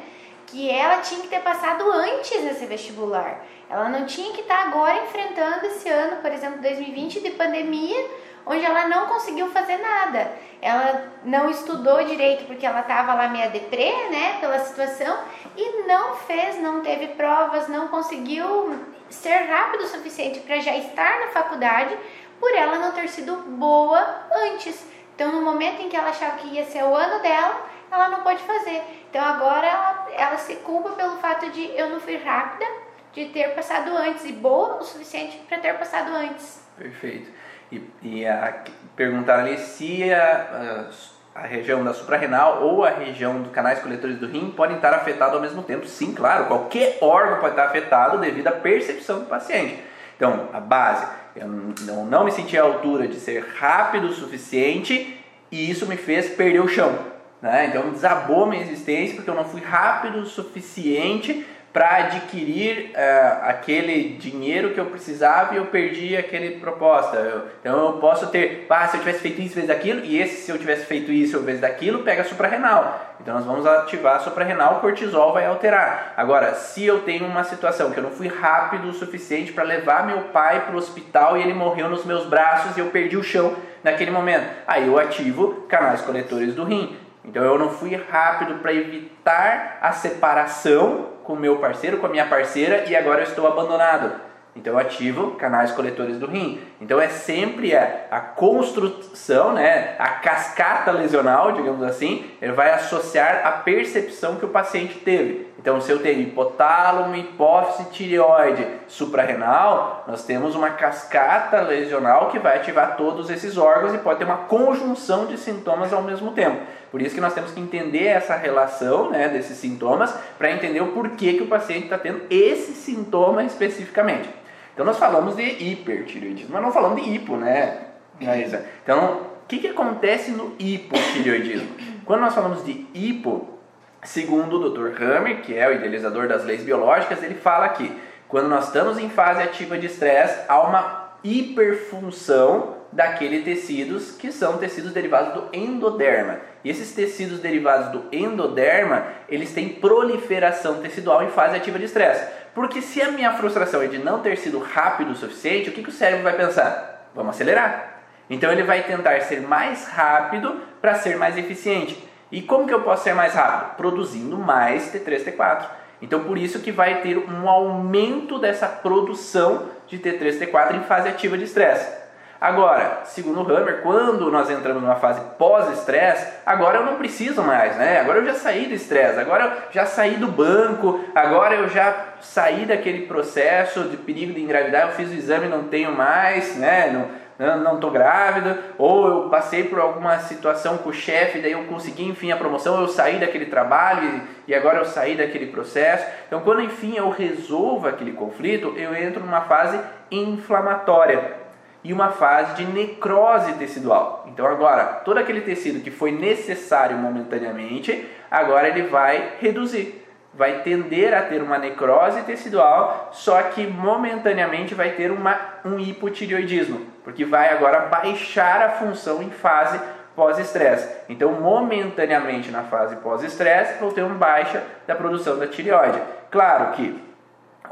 Que ela tinha que ter passado antes nesse vestibular. Ela não tinha que estar tá agora enfrentando esse ano, por exemplo, 2020 de pandemia, onde ela não conseguiu fazer nada. Ela não estudou direito porque ela estava lá meia deprê, né, pela situação, e não fez, não teve provas, não conseguiu ser rápido o suficiente para já estar na faculdade, por ela não ter sido boa antes. Então, no momento em que ela achava que ia ser o ano dela, ela não pode fazer. Então, agora ela, ela se culpa pelo fato de eu não fui rápida de ter passado antes e boa o suficiente para ter passado antes.
Perfeito. E, e a, perguntar ali se a, a, a, região da suprarrenal ou a região dos canais coletores do rim podem estar afetados ao mesmo tempo. Sim, claro, qualquer órgão pode estar afetado devido à percepção do paciente. Então, a base, eu não, não me senti à altura de ser rápido o suficiente e isso me fez perder o chão. Né? Então, desabou minha existência porque eu não fui rápido o suficiente para adquirir uh, aquele dinheiro que eu precisava e eu perdi aquele proposta. Eu, então eu posso ter, ah, se eu tivesse feito isso, vez daquilo, e esse, se eu tivesse feito isso, vez daquilo, pega suprarrenal. Então nós vamos ativar a suprarrenal, o cortisol vai alterar. Agora, se eu tenho uma situação que eu não fui rápido o suficiente para levar meu pai para o hospital e ele morreu nos meus braços e eu perdi o chão naquele momento, aí eu ativo canais coletores do rim. Então eu não fui rápido para evitar a separação com o meu parceiro, com a minha parceira e agora eu estou abandonado. Então eu ativo canais coletores do rim. Então é sempre a, a construção, né, a cascata lesional, digamos assim, ele vai associar a percepção que o paciente teve. Então se eu tenho hipotálamo, hipófise, tireoide, suprarrenal, nós temos uma cascata lesional que vai ativar todos esses órgãos e pode ter uma conjunção de sintomas ao mesmo tempo. Por isso que nós temos que entender essa relação né, desses sintomas para entender o porquê que o paciente está tendo esse sintoma especificamente. Então nós falamos de hipertireoidismo, mas não falamos de hipo, né, Raíssa? Então, o que, que acontece no hipotireoidismo? Quando nós falamos de hipo, segundo o Dr. Hammer, que é o idealizador das leis biológicas, ele fala que quando nós estamos em fase ativa de estresse, há uma hiperfunção daqueles tecidos que são tecidos derivados do endoderma. E esses tecidos derivados do endoderma, eles têm proliferação tecidual em fase ativa de estresse. Porque se a minha frustração é de não ter sido rápido o suficiente, o que, que o cérebro vai pensar? Vamos acelerar. Então ele vai tentar ser mais rápido para ser mais eficiente. E como que eu posso ser mais rápido? Produzindo mais T3, T4. Então por isso que vai ter um aumento dessa produção de T3, T4 em fase ativa de estresse. Agora, segundo o Hammer, quando nós entramos numa fase pós-estresse, agora eu não preciso mais, né? Agora eu já saí do estresse, agora eu já saí do banco, agora eu já saí daquele processo de perigo de engravidar, eu fiz o exame e não tenho mais, né? Não, não estou grávida, ou eu passei por alguma situação com o chefe, daí eu consegui enfim a promoção, eu saí daquele trabalho e, e agora eu saí daquele processo. Então, quando enfim eu resolvo aquele conflito, eu entro numa fase inflamatória e uma fase de necrose tecidual. Então agora, todo aquele tecido que foi necessário momentaneamente, agora ele vai reduzir. Vai tender a ter uma necrose tecidual, só que momentaneamente vai ter uma, um hipotireoidismo, porque vai agora baixar a função em fase pós-estresse. Então, momentaneamente na fase pós-estresse, vou ter uma baixa da produção da tireoide. Claro que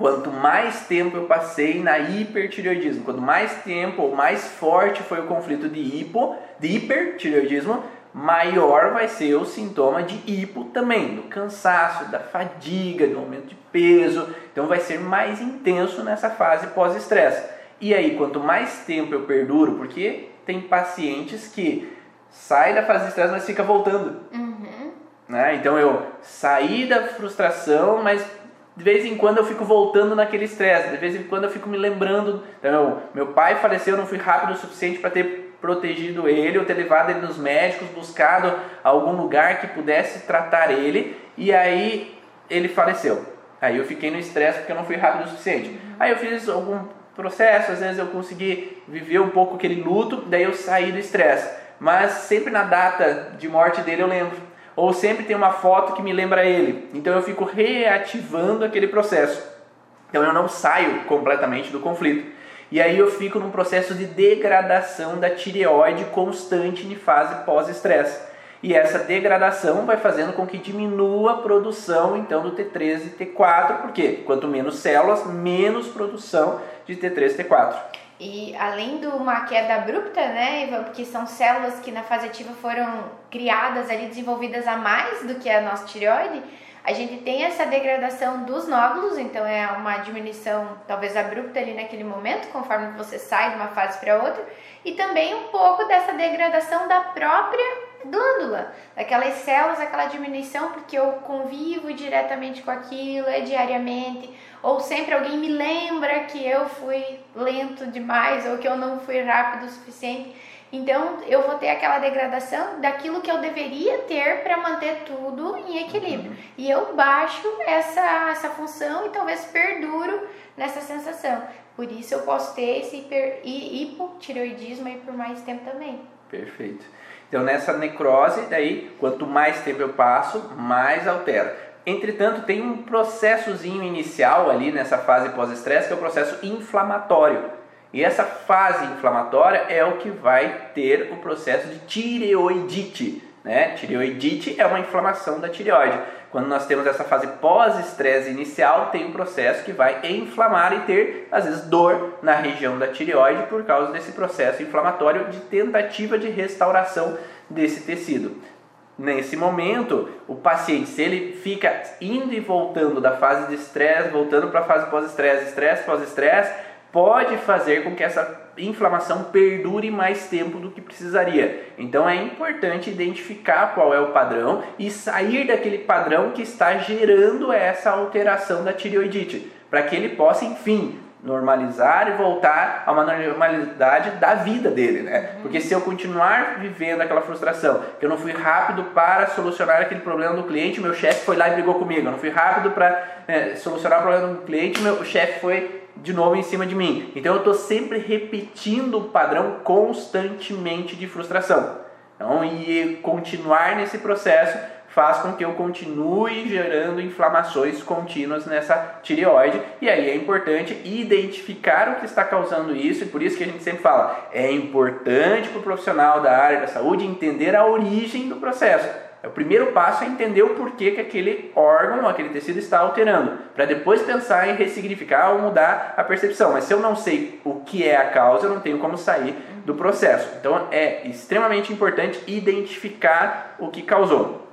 quanto mais tempo eu passei na hipertireoidismo, quanto mais tempo ou mais forte foi o conflito de hipo, de hipertireoidismo, maior vai ser o sintoma de hipo também, do cansaço, da fadiga, do aumento de peso. Então vai ser mais intenso nessa fase pós-estresse. E aí, quanto mais tempo eu perduro, porque tem pacientes que saem da fase de estresse, mas fica voltando. Uhum. Né? Então eu saí da frustração, mas de vez em quando eu fico voltando naquele estresse, de vez em quando eu fico me lembrando. Então, meu pai faleceu, eu não fui rápido o suficiente para ter protegido ele, ou ter levado ele nos médicos, buscado algum lugar que pudesse tratar ele, e aí ele faleceu. Aí eu fiquei no estresse porque eu não fui rápido o suficiente. Aí eu fiz algum processo, às vezes eu consegui viver um pouco aquele luto, daí eu saí do estresse. Mas sempre na data de morte dele eu lembro ou sempre tem uma foto que me lembra ele. Então eu fico reativando aquele processo. Então eu não saio completamente do conflito. E aí eu fico num processo de degradação da tireoide constante em fase pós-estresse. E essa degradação vai fazendo com que diminua a produção então do T3 e T4, porque quanto menos células, menos produção de T3 e T4.
E além de uma queda abrupta, né, porque são células que na fase ativa foram criadas ali, desenvolvidas a mais do que a nossa tireoide, a gente tem essa degradação dos nódulos, então é uma diminuição talvez abrupta ali naquele momento, conforme você sai de uma fase para outra, e também um pouco dessa degradação da própria glândula, daquelas células, aquela diminuição, porque eu convivo diretamente com aquilo, é diariamente, ou sempre alguém me lembra que eu fui lento demais ou que eu não fui rápido o suficiente. Então eu vou ter aquela degradação daquilo que eu deveria ter para manter tudo em equilíbrio. Uhum. E eu baixo essa, essa função e talvez perduro nessa sensação. Por isso eu posso ter esse hiper, hipotireoidismo aí por mais tempo também.
Perfeito. Então nessa necrose, daí, quanto mais tempo eu passo, mais altera. Entretanto, tem um processozinho inicial ali nessa fase pós-estresse, que é o processo inflamatório. E essa fase inflamatória é o que vai ter o processo de tireoidite. Né? Tireoidite é uma inflamação da tireoide. Quando nós temos essa fase pós-estresse inicial, tem um processo que vai inflamar e ter, às vezes, dor na região da tireoide por causa desse processo inflamatório de tentativa de restauração desse tecido. Nesse momento, o paciente, se ele fica indo e voltando da fase de estresse, voltando para a fase pós-estresse, estresse pós-estresse, pode fazer com que essa inflamação perdure mais tempo do que precisaria. Então é importante identificar qual é o padrão e sair daquele padrão que está gerando essa alteração da tireoidite, para que ele possa, enfim, normalizar e voltar a uma normalidade da vida dele, né? Porque se eu continuar vivendo aquela frustração, que eu não fui rápido para solucionar aquele problema do cliente, meu chefe foi lá e brigou comigo, eu não fui rápido para é, solucionar o problema do cliente, meu chefe foi de novo em cima de mim. Então eu estou sempre repetindo o padrão constantemente de frustração. Então, e continuar nesse processo faz com que eu continue gerando inflamações contínuas nessa tireoide. E aí é importante identificar o que está causando isso, e por isso que a gente sempre fala: é importante para o profissional da área da saúde entender a origem do processo. É o primeiro passo é entender o porquê que aquele órgão, aquele tecido está alterando, para depois pensar em ressignificar ou mudar a percepção. Mas se eu não sei o que é a causa, eu não tenho como sair do processo. Então é extremamente importante identificar o que causou.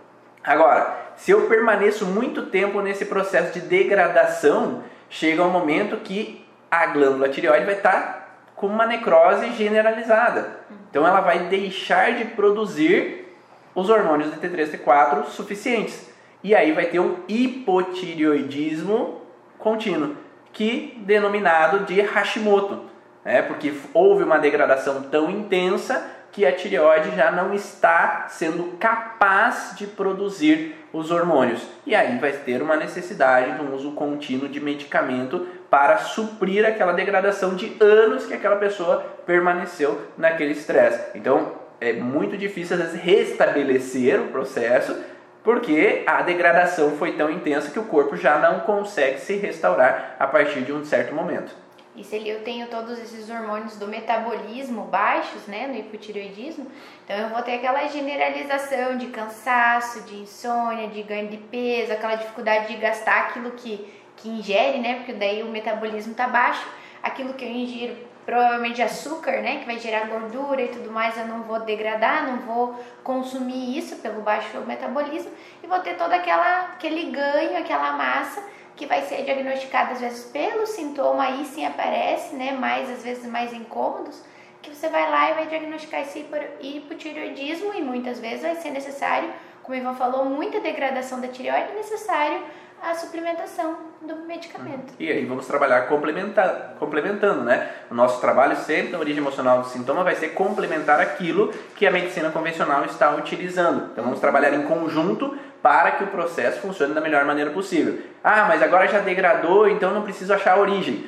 Agora, se eu permaneço muito tempo nesse processo de degradação, chega um momento que a glândula tireoide vai estar com uma necrose generalizada. Então ela vai deixar de produzir os hormônios de T3 e T4 suficientes. E aí vai ter um hipotireoidismo contínuo, que denominado de Hashimoto, né? porque houve uma degradação tão intensa que a tireoide já não está sendo capaz de produzir os hormônios. E aí vai ter uma necessidade de um uso contínuo de medicamento para suprir aquela degradação de anos que aquela pessoa permaneceu naquele estresse. Então, é muito difícil às vezes restabelecer o processo porque a degradação foi tão intensa que o corpo já não consegue se restaurar a partir de um certo momento.
E se eu tenho todos esses hormônios do metabolismo baixos, né, no hipotireoidismo, então eu vou ter aquela generalização de cansaço, de insônia, de ganho de peso, aquela dificuldade de gastar aquilo que, que ingere, né, porque daí o metabolismo está baixo, aquilo que eu ingiro provavelmente açúcar, né, que vai gerar gordura e tudo mais, eu não vou degradar, não vou consumir isso pelo baixo metabolismo. E vou ter todo aquela, aquele ganho, aquela massa que vai ser diagnosticada às vezes pelo sintoma, aí sim aparece, né, mais às vezes mais incômodos, que você vai lá e vai diagnosticar esse hipotireoidismo e muitas vezes vai ser necessário, como o Ivan falou, muita degradação da tireoide, necessário a suplementação do medicamento.
E aí vamos trabalhar complementando, né? O nosso trabalho sempre na origem emocional do sintoma vai ser complementar aquilo que a medicina convencional está utilizando. Então vamos trabalhar em conjunto para que o processo funcione da melhor maneira possível. Ah, mas agora já degradou, então não preciso achar a origem.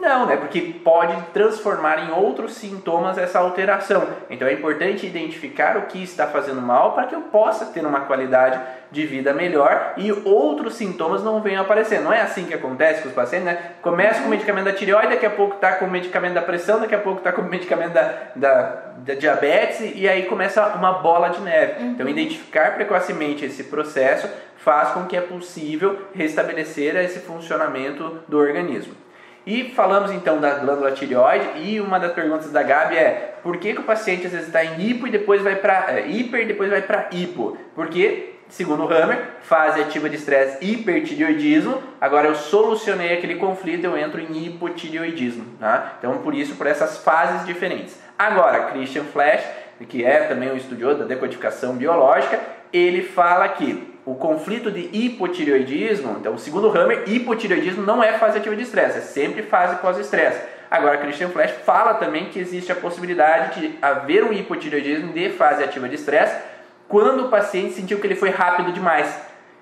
Não, né? Porque pode transformar em outros sintomas essa alteração. Então é importante identificar o que está fazendo mal para que eu possa ter uma qualidade de vida melhor e outros sintomas não venham aparecer. Não é assim que acontece com os pacientes, né? Começa com o medicamento da tireoide, daqui a pouco está com o medicamento da pressão, daqui a pouco está com o medicamento da, da, da, diabetes e aí começa uma bola de neve. Uhum. Então identificar precocemente esse processo faz com que é possível restabelecer esse funcionamento do organismo. E falamos então da glândula tireoide e uma das perguntas da Gabi é por que, que o paciente às vezes está em hipo e depois vai para é, hiper e depois vai para hipo? Porque, segundo o Hammer, fase ativa de estresse hipertireoidismo, agora eu solucionei aquele conflito, eu entro em hipotireoidismo. Tá? Então por isso, por essas fases diferentes. Agora, Christian Flash, que é também um estudioso da decodificação biológica, ele fala que o conflito de hipotireoidismo, então segundo Hammer, hipotireoidismo não é fase ativa de estresse, é sempre fase pós-estresse. Agora, Christian Flash fala também que existe a possibilidade de haver um hipotireoidismo de fase ativa de estresse quando o paciente sentiu que ele foi rápido demais.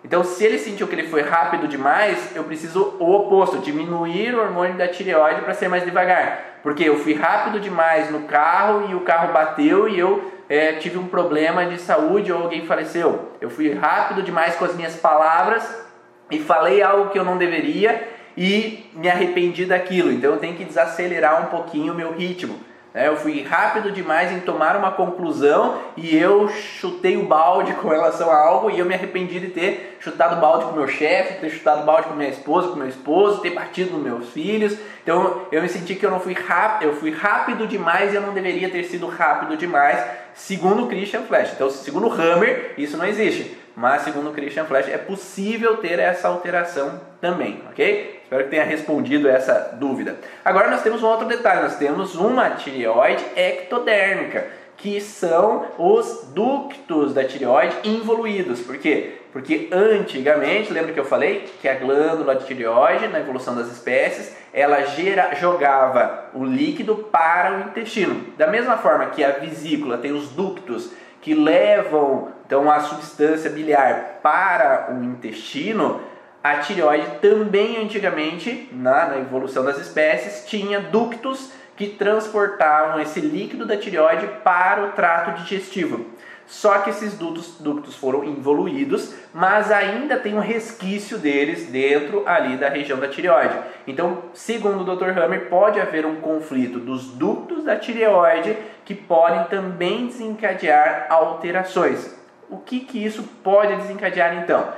Então, se ele sentiu que ele foi rápido demais, eu preciso o oposto, diminuir o hormônio da tireoide para ser mais devagar. Porque eu fui rápido demais no carro e o carro bateu e eu é, tive um problema de saúde ou alguém faleceu. Eu fui rápido demais com as minhas palavras e falei algo que eu não deveria e me arrependi daquilo. Então eu tenho que desacelerar um pouquinho o meu ritmo. Né? Eu fui rápido demais em tomar uma conclusão e eu chutei o balde com relação a algo e eu me arrependi de ter chutado balde com meu chefe, ter chutado balde com minha esposa, com meu esposo, ter batido nos meus filhos. Então eu me senti que eu não fui rápido, eu fui rápido demais e eu não deveria ter sido rápido demais, segundo Christian Flash. Então, segundo Hammer, isso não existe. Mas segundo Christian Flash, é possível ter essa alteração também, ok? Espero que tenha respondido essa dúvida. Agora nós temos um outro detalhe, nós temos uma tireoide ectodérmica, que são os ductos da tireoide involuídos. Por quê? Porque antigamente, lembra que eu falei que a glândula de tireoide, na evolução das espécies, ela gera, jogava o líquido para o intestino. Da mesma forma que a vesícula tem os ductos que levam então a substância biliar para o intestino, a tireoide também antigamente, na, na evolução das espécies, tinha ductos que transportavam esse líquido da tireoide para o trato digestivo. Só que esses ductos, ductos foram involuídos, mas ainda tem um resquício deles dentro ali da região da tireoide. Então, segundo o Dr. Hammer, pode haver um conflito dos ductos da tireoide que podem também desencadear alterações. O que, que isso pode desencadear então?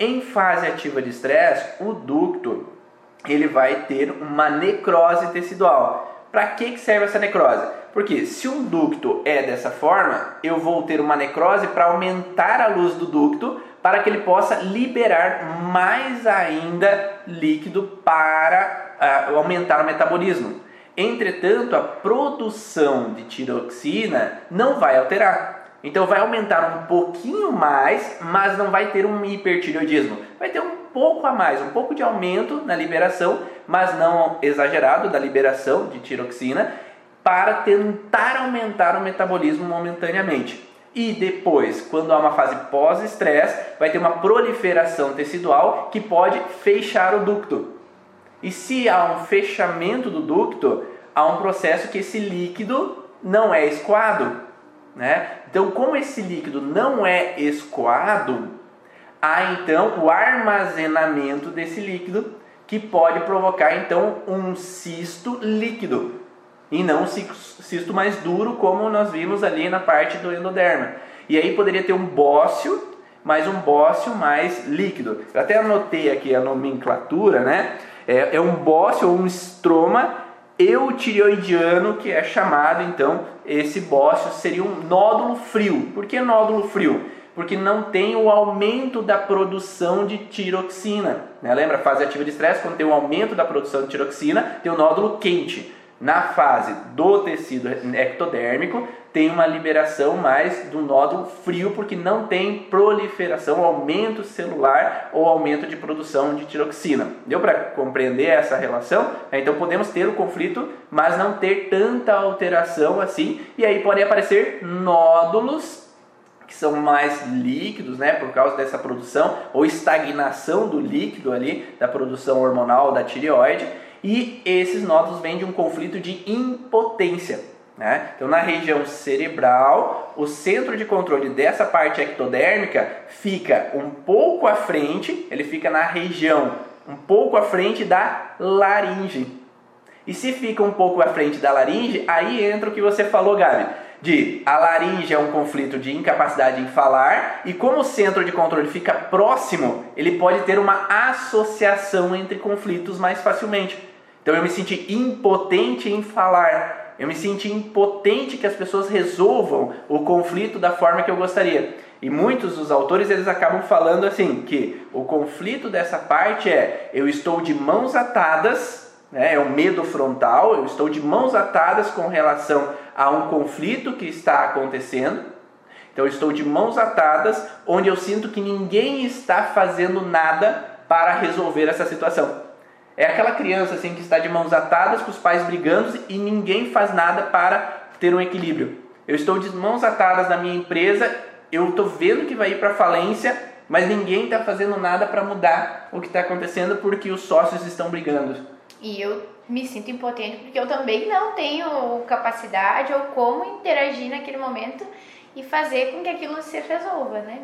Em fase ativa de estresse, o ducto ele vai ter uma necrose tecidual. Para que, que serve essa necrose? Porque se um ducto é dessa forma, eu vou ter uma necrose para aumentar a luz do ducto para que ele possa liberar mais ainda líquido para uh, aumentar o metabolismo. Entretanto, a produção de tiroxina não vai alterar. Então vai aumentar um pouquinho mais, mas não vai ter um hipertireoidismo. Vai ter um pouco a mais, um pouco de aumento na liberação, mas não exagerado da liberação de tiroxina, para tentar aumentar o metabolismo momentaneamente. E depois, quando há uma fase pós-estresse, vai ter uma proliferação tecidual que pode fechar o ducto. E se há um fechamento do ducto, há um processo que esse líquido não é escoado, né? Então, como esse líquido não é escoado, há então o armazenamento desse líquido que pode provocar então um cisto líquido e não um cisto mais duro como nós vimos ali na parte do endoderma. E aí poderia ter um bócio, mas um bócio mais líquido. Eu até anotei aqui a nomenclatura, né? É, é um bócio ou um estroma eutireoidiano, que é chamado então esse bócio seria um nódulo frio. Por que nódulo frio? Porque não tem o aumento da produção de tiroxina. Né? Lembra fase ativa de estresse? Quando tem o aumento da produção de tiroxina, tem o nódulo quente. Na fase do tecido ectodérmico, tem uma liberação mais do nódulo frio, porque não tem proliferação, aumento celular ou aumento de produção de tiroxina. Deu para compreender essa relação? Então podemos ter o conflito, mas não ter tanta alteração assim, e aí podem aparecer nódulos que são mais líquidos, né, por causa dessa produção ou estagnação do líquido ali da produção hormonal da tireoide e esses nódulos vêm de um conflito de impotência. Né? Então, na região cerebral, o centro de controle dessa parte ectodérmica fica um pouco à frente, ele fica na região um pouco à frente da laringe. E se fica um pouco à frente da laringe, aí entra o que você falou, Gabi, de a laringe é um conflito de incapacidade em falar, e como o centro de controle fica próximo, ele pode ter uma associação entre conflitos mais facilmente. Então eu me senti impotente em falar. Eu me senti impotente que as pessoas resolvam o conflito da forma que eu gostaria. E muitos dos autores eles acabam falando assim que o conflito dessa parte é eu estou de mãos atadas, né, é o medo frontal, eu estou de mãos atadas com relação a um conflito que está acontecendo Então eu estou de mãos atadas, onde eu sinto que ninguém está fazendo nada para resolver essa situação. É aquela criança assim que está de mãos atadas, com os pais brigando e ninguém faz nada para ter um equilíbrio. Eu estou de mãos atadas na minha empresa, eu estou vendo que vai ir para falência, mas ninguém está fazendo nada para mudar o que está acontecendo porque os sócios estão brigando.
E eu me sinto impotente porque eu também não tenho capacidade ou como interagir naquele momento e fazer com que aquilo se resolva, né?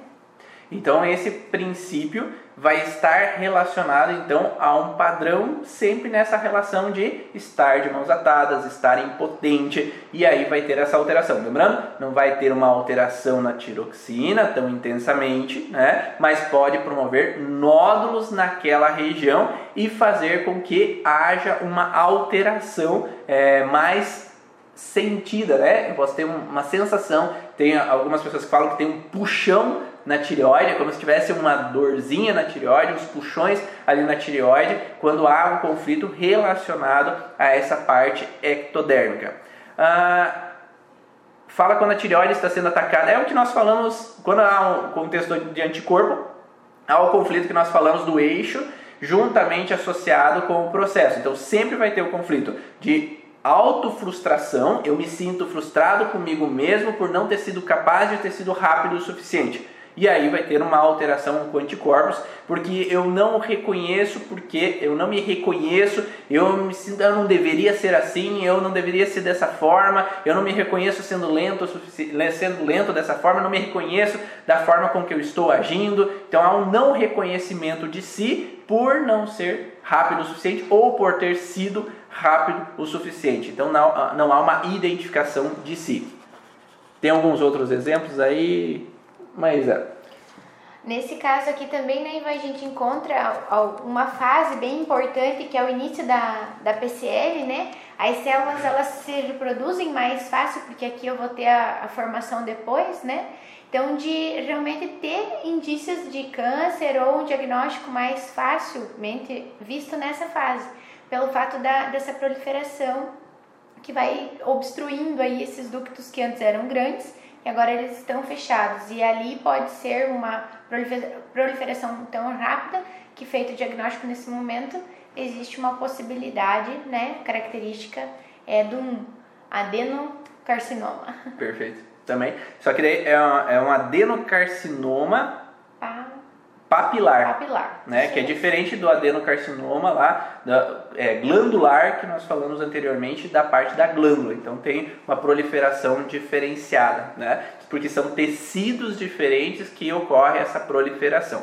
Então esse princípio vai estar relacionado então a um padrão sempre nessa relação de estar de mãos atadas, estar impotente e aí vai ter essa alteração. Lembrando, não vai ter uma alteração na tiroxina tão intensamente, né? Mas pode promover nódulos naquela região e fazer com que haja uma alteração é, mais sentida, né? Posso ter uma sensação, tem algumas pessoas que falam que tem um puxão na tireoide, é como se tivesse uma dorzinha na tireoide, uns puxões ali na tireoide, quando há um conflito relacionado a essa parte ectodérmica. Ah, fala quando a tireoide está sendo atacada, é o que nós falamos quando há um contexto de anticorpo, há o conflito que nós falamos do eixo, juntamente associado com o processo. Então sempre vai ter o conflito de autofrustração, eu me sinto frustrado comigo mesmo por não ter sido capaz de ter sido rápido o suficiente. E aí vai ter uma alteração com anticorpos, porque eu não reconheço, porque eu não me reconheço, eu me eu não deveria ser assim, eu não deveria ser dessa forma, eu não me reconheço sendo lento, sendo lento dessa forma, eu não me reconheço da forma com que eu estou agindo. Então há um não reconhecimento de si por não ser rápido o suficiente ou por ter sido rápido o suficiente. Então não, não há uma identificação de si. Tem alguns outros exemplos aí? Maísa.
Nesse caso aqui também, né, a gente encontra uma fase bem importante que é o início da, da PCL, né? As células elas se reproduzem mais fácil, porque aqui eu vou ter a, a formação depois, né? Então, de realmente ter indícios de câncer ou um diagnóstico mais facilmente visto nessa fase, pelo fato da, dessa proliferação que vai obstruindo aí esses ductos que antes eram grandes e agora eles estão fechados. E ali pode ser uma proliferação tão rápida que, feito o diagnóstico nesse momento, existe uma possibilidade, né, característica é de um adenocarcinoma.
Perfeito. Também. Só que daí é, um, é um adenocarcinoma papilar,
papilar
né? Que é diferente do adenocarcinoma lá, da, é, glandular que nós falamos anteriormente da parte da glândula. Então tem uma proliferação diferenciada, né? Porque são tecidos diferentes que ocorre essa proliferação.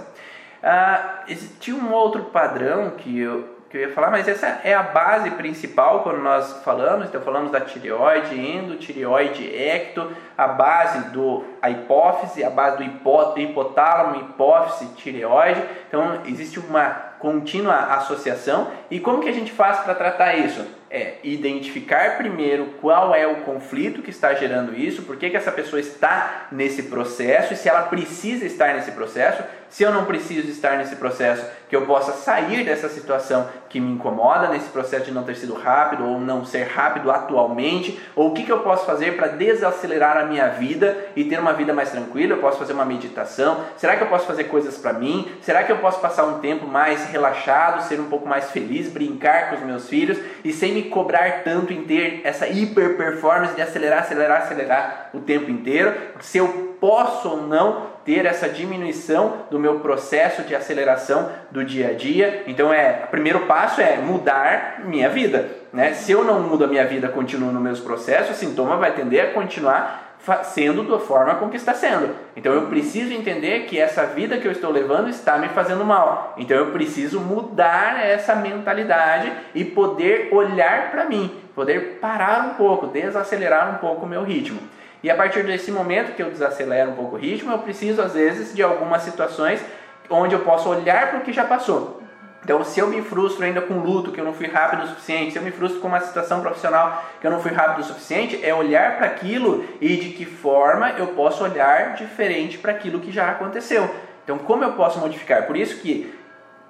Ah, existe um outro padrão que eu que eu ia falar, mas essa é a base principal quando nós falamos, então falamos da tireoide, endotireoide, ecto, a base do a hipófise, a base do hipó, hipotálamo, hipófise, tireoide. Então existe uma contínua associação. E como que a gente faz para tratar isso? É identificar primeiro qual é o conflito que está gerando isso, por que, que essa pessoa está nesse processo e se ela precisa estar nesse processo. Se eu não preciso estar nesse processo, que eu possa sair dessa situação que me incomoda, nesse processo de não ter sido rápido ou não ser rápido atualmente, ou o que, que eu posso fazer para desacelerar a minha vida e ter uma vida mais tranquila? Eu posso fazer uma meditação? Será que eu posso fazer coisas para mim? Será que eu posso passar um tempo mais relaxado, ser um pouco mais feliz, brincar com os meus filhos e sem me cobrar tanto em ter essa hiper performance de acelerar, acelerar, acelerar o tempo inteiro? Se eu posso ou não ter essa diminuição do meu processo de aceleração do dia a dia. Então é, o primeiro passo é mudar minha vida, né? Se eu não mudo a minha vida, continuo nos meus processos, o sintoma vai tender a continuar sendo da forma com que está sendo. Então eu preciso entender que essa vida que eu estou levando está me fazendo mal. Então eu preciso mudar essa mentalidade e poder olhar para mim, poder parar um pouco, desacelerar um pouco o meu ritmo. E a partir desse momento que eu desacelero um pouco o ritmo, eu preciso às vezes de algumas situações onde eu posso olhar para o que já passou. Então, se eu me frustro ainda com luto, que eu não fui rápido o suficiente, se eu me frustro com uma situação profissional que eu não fui rápido o suficiente, é olhar para aquilo e de que forma eu posso olhar diferente para aquilo que já aconteceu. Então, como eu posso modificar? Por isso que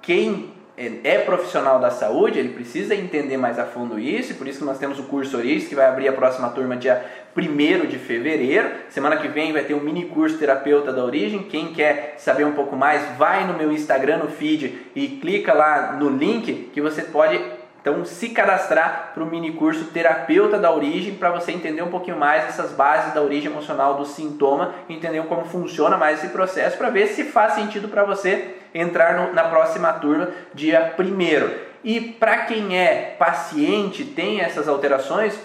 quem é, é, profissional da saúde, ele precisa entender mais a fundo isso, e por isso que nós temos o curso Origens, que vai abrir a próxima turma dia 1 de fevereiro. Semana que vem vai ter um mini curso terapeuta da origem. Quem quer saber um pouco mais, vai no meu Instagram, no feed, e clica lá no link que você pode então, se cadastrar para o mini curso Terapeuta da Origem, para você entender um pouquinho mais essas bases da origem emocional do sintoma, entender como funciona mais esse processo, para ver se faz sentido para você entrar no, na próxima turma, dia 1 e para quem é paciente, tem essas alterações,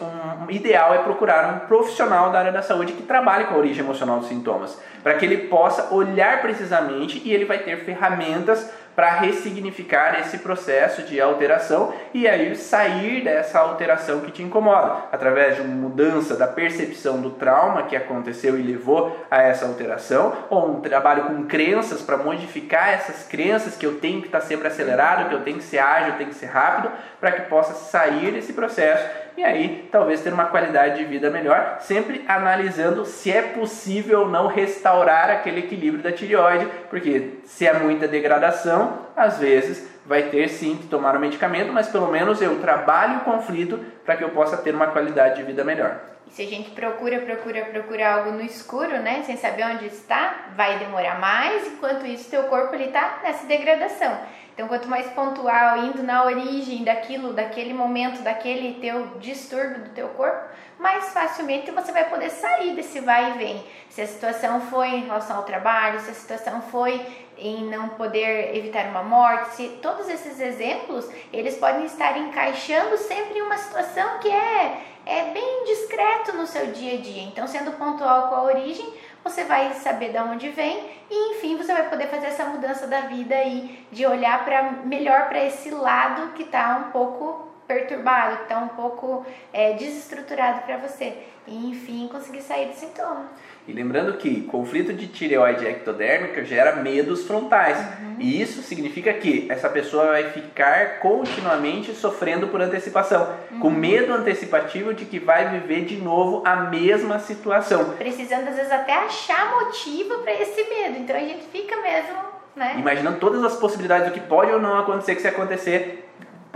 um ideal é procurar um profissional da área da saúde que trabalhe com a origem emocional dos sintomas, para que ele possa olhar precisamente e ele vai ter ferramentas para ressignificar esse processo de alteração e aí sair dessa alteração que te incomoda, através de uma mudança da percepção do trauma que aconteceu e levou a essa alteração, ou um trabalho com crenças para modificar essas crenças que eu tenho que estar tá sempre acelerado, que eu tenho que ser ágil, eu tenho que ser rápido, para que possa sair desse processo e aí talvez ter uma qualidade de vida melhor, sempre analisando se é possível ou não restaurar aquele equilíbrio da tireoide, porque se é muita degradação, às vezes vai ter sim que tomar o medicamento, mas pelo menos eu trabalho o conflito para que eu possa ter uma qualidade de vida melhor.
E se a gente procura, procura, procura algo no escuro, né, sem saber onde está, vai demorar mais, enquanto isso teu corpo ele está nessa degradação. Então, quanto mais pontual, indo na origem daquilo, daquele momento, daquele teu distúrbio do teu corpo, mais facilmente você vai poder sair desse vai e vem. Se a situação foi em relação ao trabalho, se a situação foi em não poder evitar uma morte, se todos esses exemplos, eles podem estar encaixando sempre em uma situação que é, é bem discreto no seu dia a dia. Então, sendo pontual com a origem, você vai saber de onde vem e enfim você vai poder fazer essa mudança da vida aí de olhar para melhor para esse lado que está um pouco perturbado, que está um pouco é, desestruturado para você e enfim conseguir sair do sintoma.
E lembrando que conflito de tireoide ectodérmica gera medos frontais. Uhum. E isso significa que essa pessoa vai ficar continuamente sofrendo por antecipação, uhum. com medo antecipativo de que vai viver de novo a mesma situação.
Precisando às vezes até achar motivo para esse medo. Então a gente fica mesmo, né?
Imaginando todas as possibilidades do que pode ou não acontecer, que se acontecer,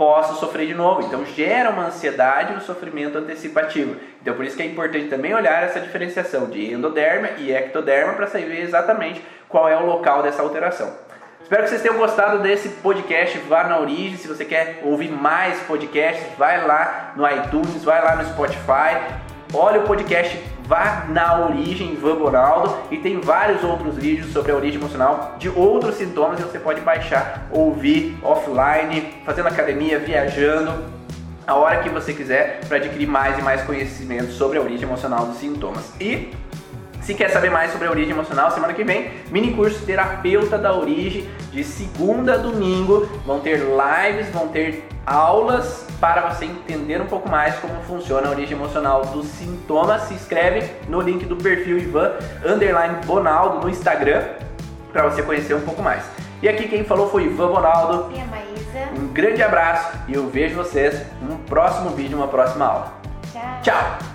posso sofrer de novo. Então gera uma ansiedade e um sofrimento antecipativo. Então por isso que é importante também olhar essa diferenciação de endoderma e ectoderma para saber exatamente qual é o local dessa alteração. Espero que vocês tenham gostado desse podcast Vá na Origem. Se você quer ouvir mais podcasts, vai lá no iTunes, vai lá no Spotify. Olha o podcast vá na origem Ivan Bonaldo e tem vários outros vídeos sobre a origem emocional de outros sintomas e você pode baixar, ouvir offline, fazendo academia, viajando, a hora que você quiser para adquirir mais e mais conhecimento sobre a origem emocional dos sintomas. E se quer saber mais sobre a origem emocional, semana que vem, mini curso Terapeuta da Origem, de segunda a domingo. Vão ter lives, vão ter aulas para você entender um pouco mais como funciona a origem emocional dos sintomas. Se inscreve no link do perfil Ivan Underline Bonaldo no Instagram para você conhecer um pouco mais. E aqui quem falou foi Ivan Bonaldo.
E a Maísa.
Um grande abraço e eu vejo vocês no próximo vídeo, uma próxima aula.
Tchau.
Tchau.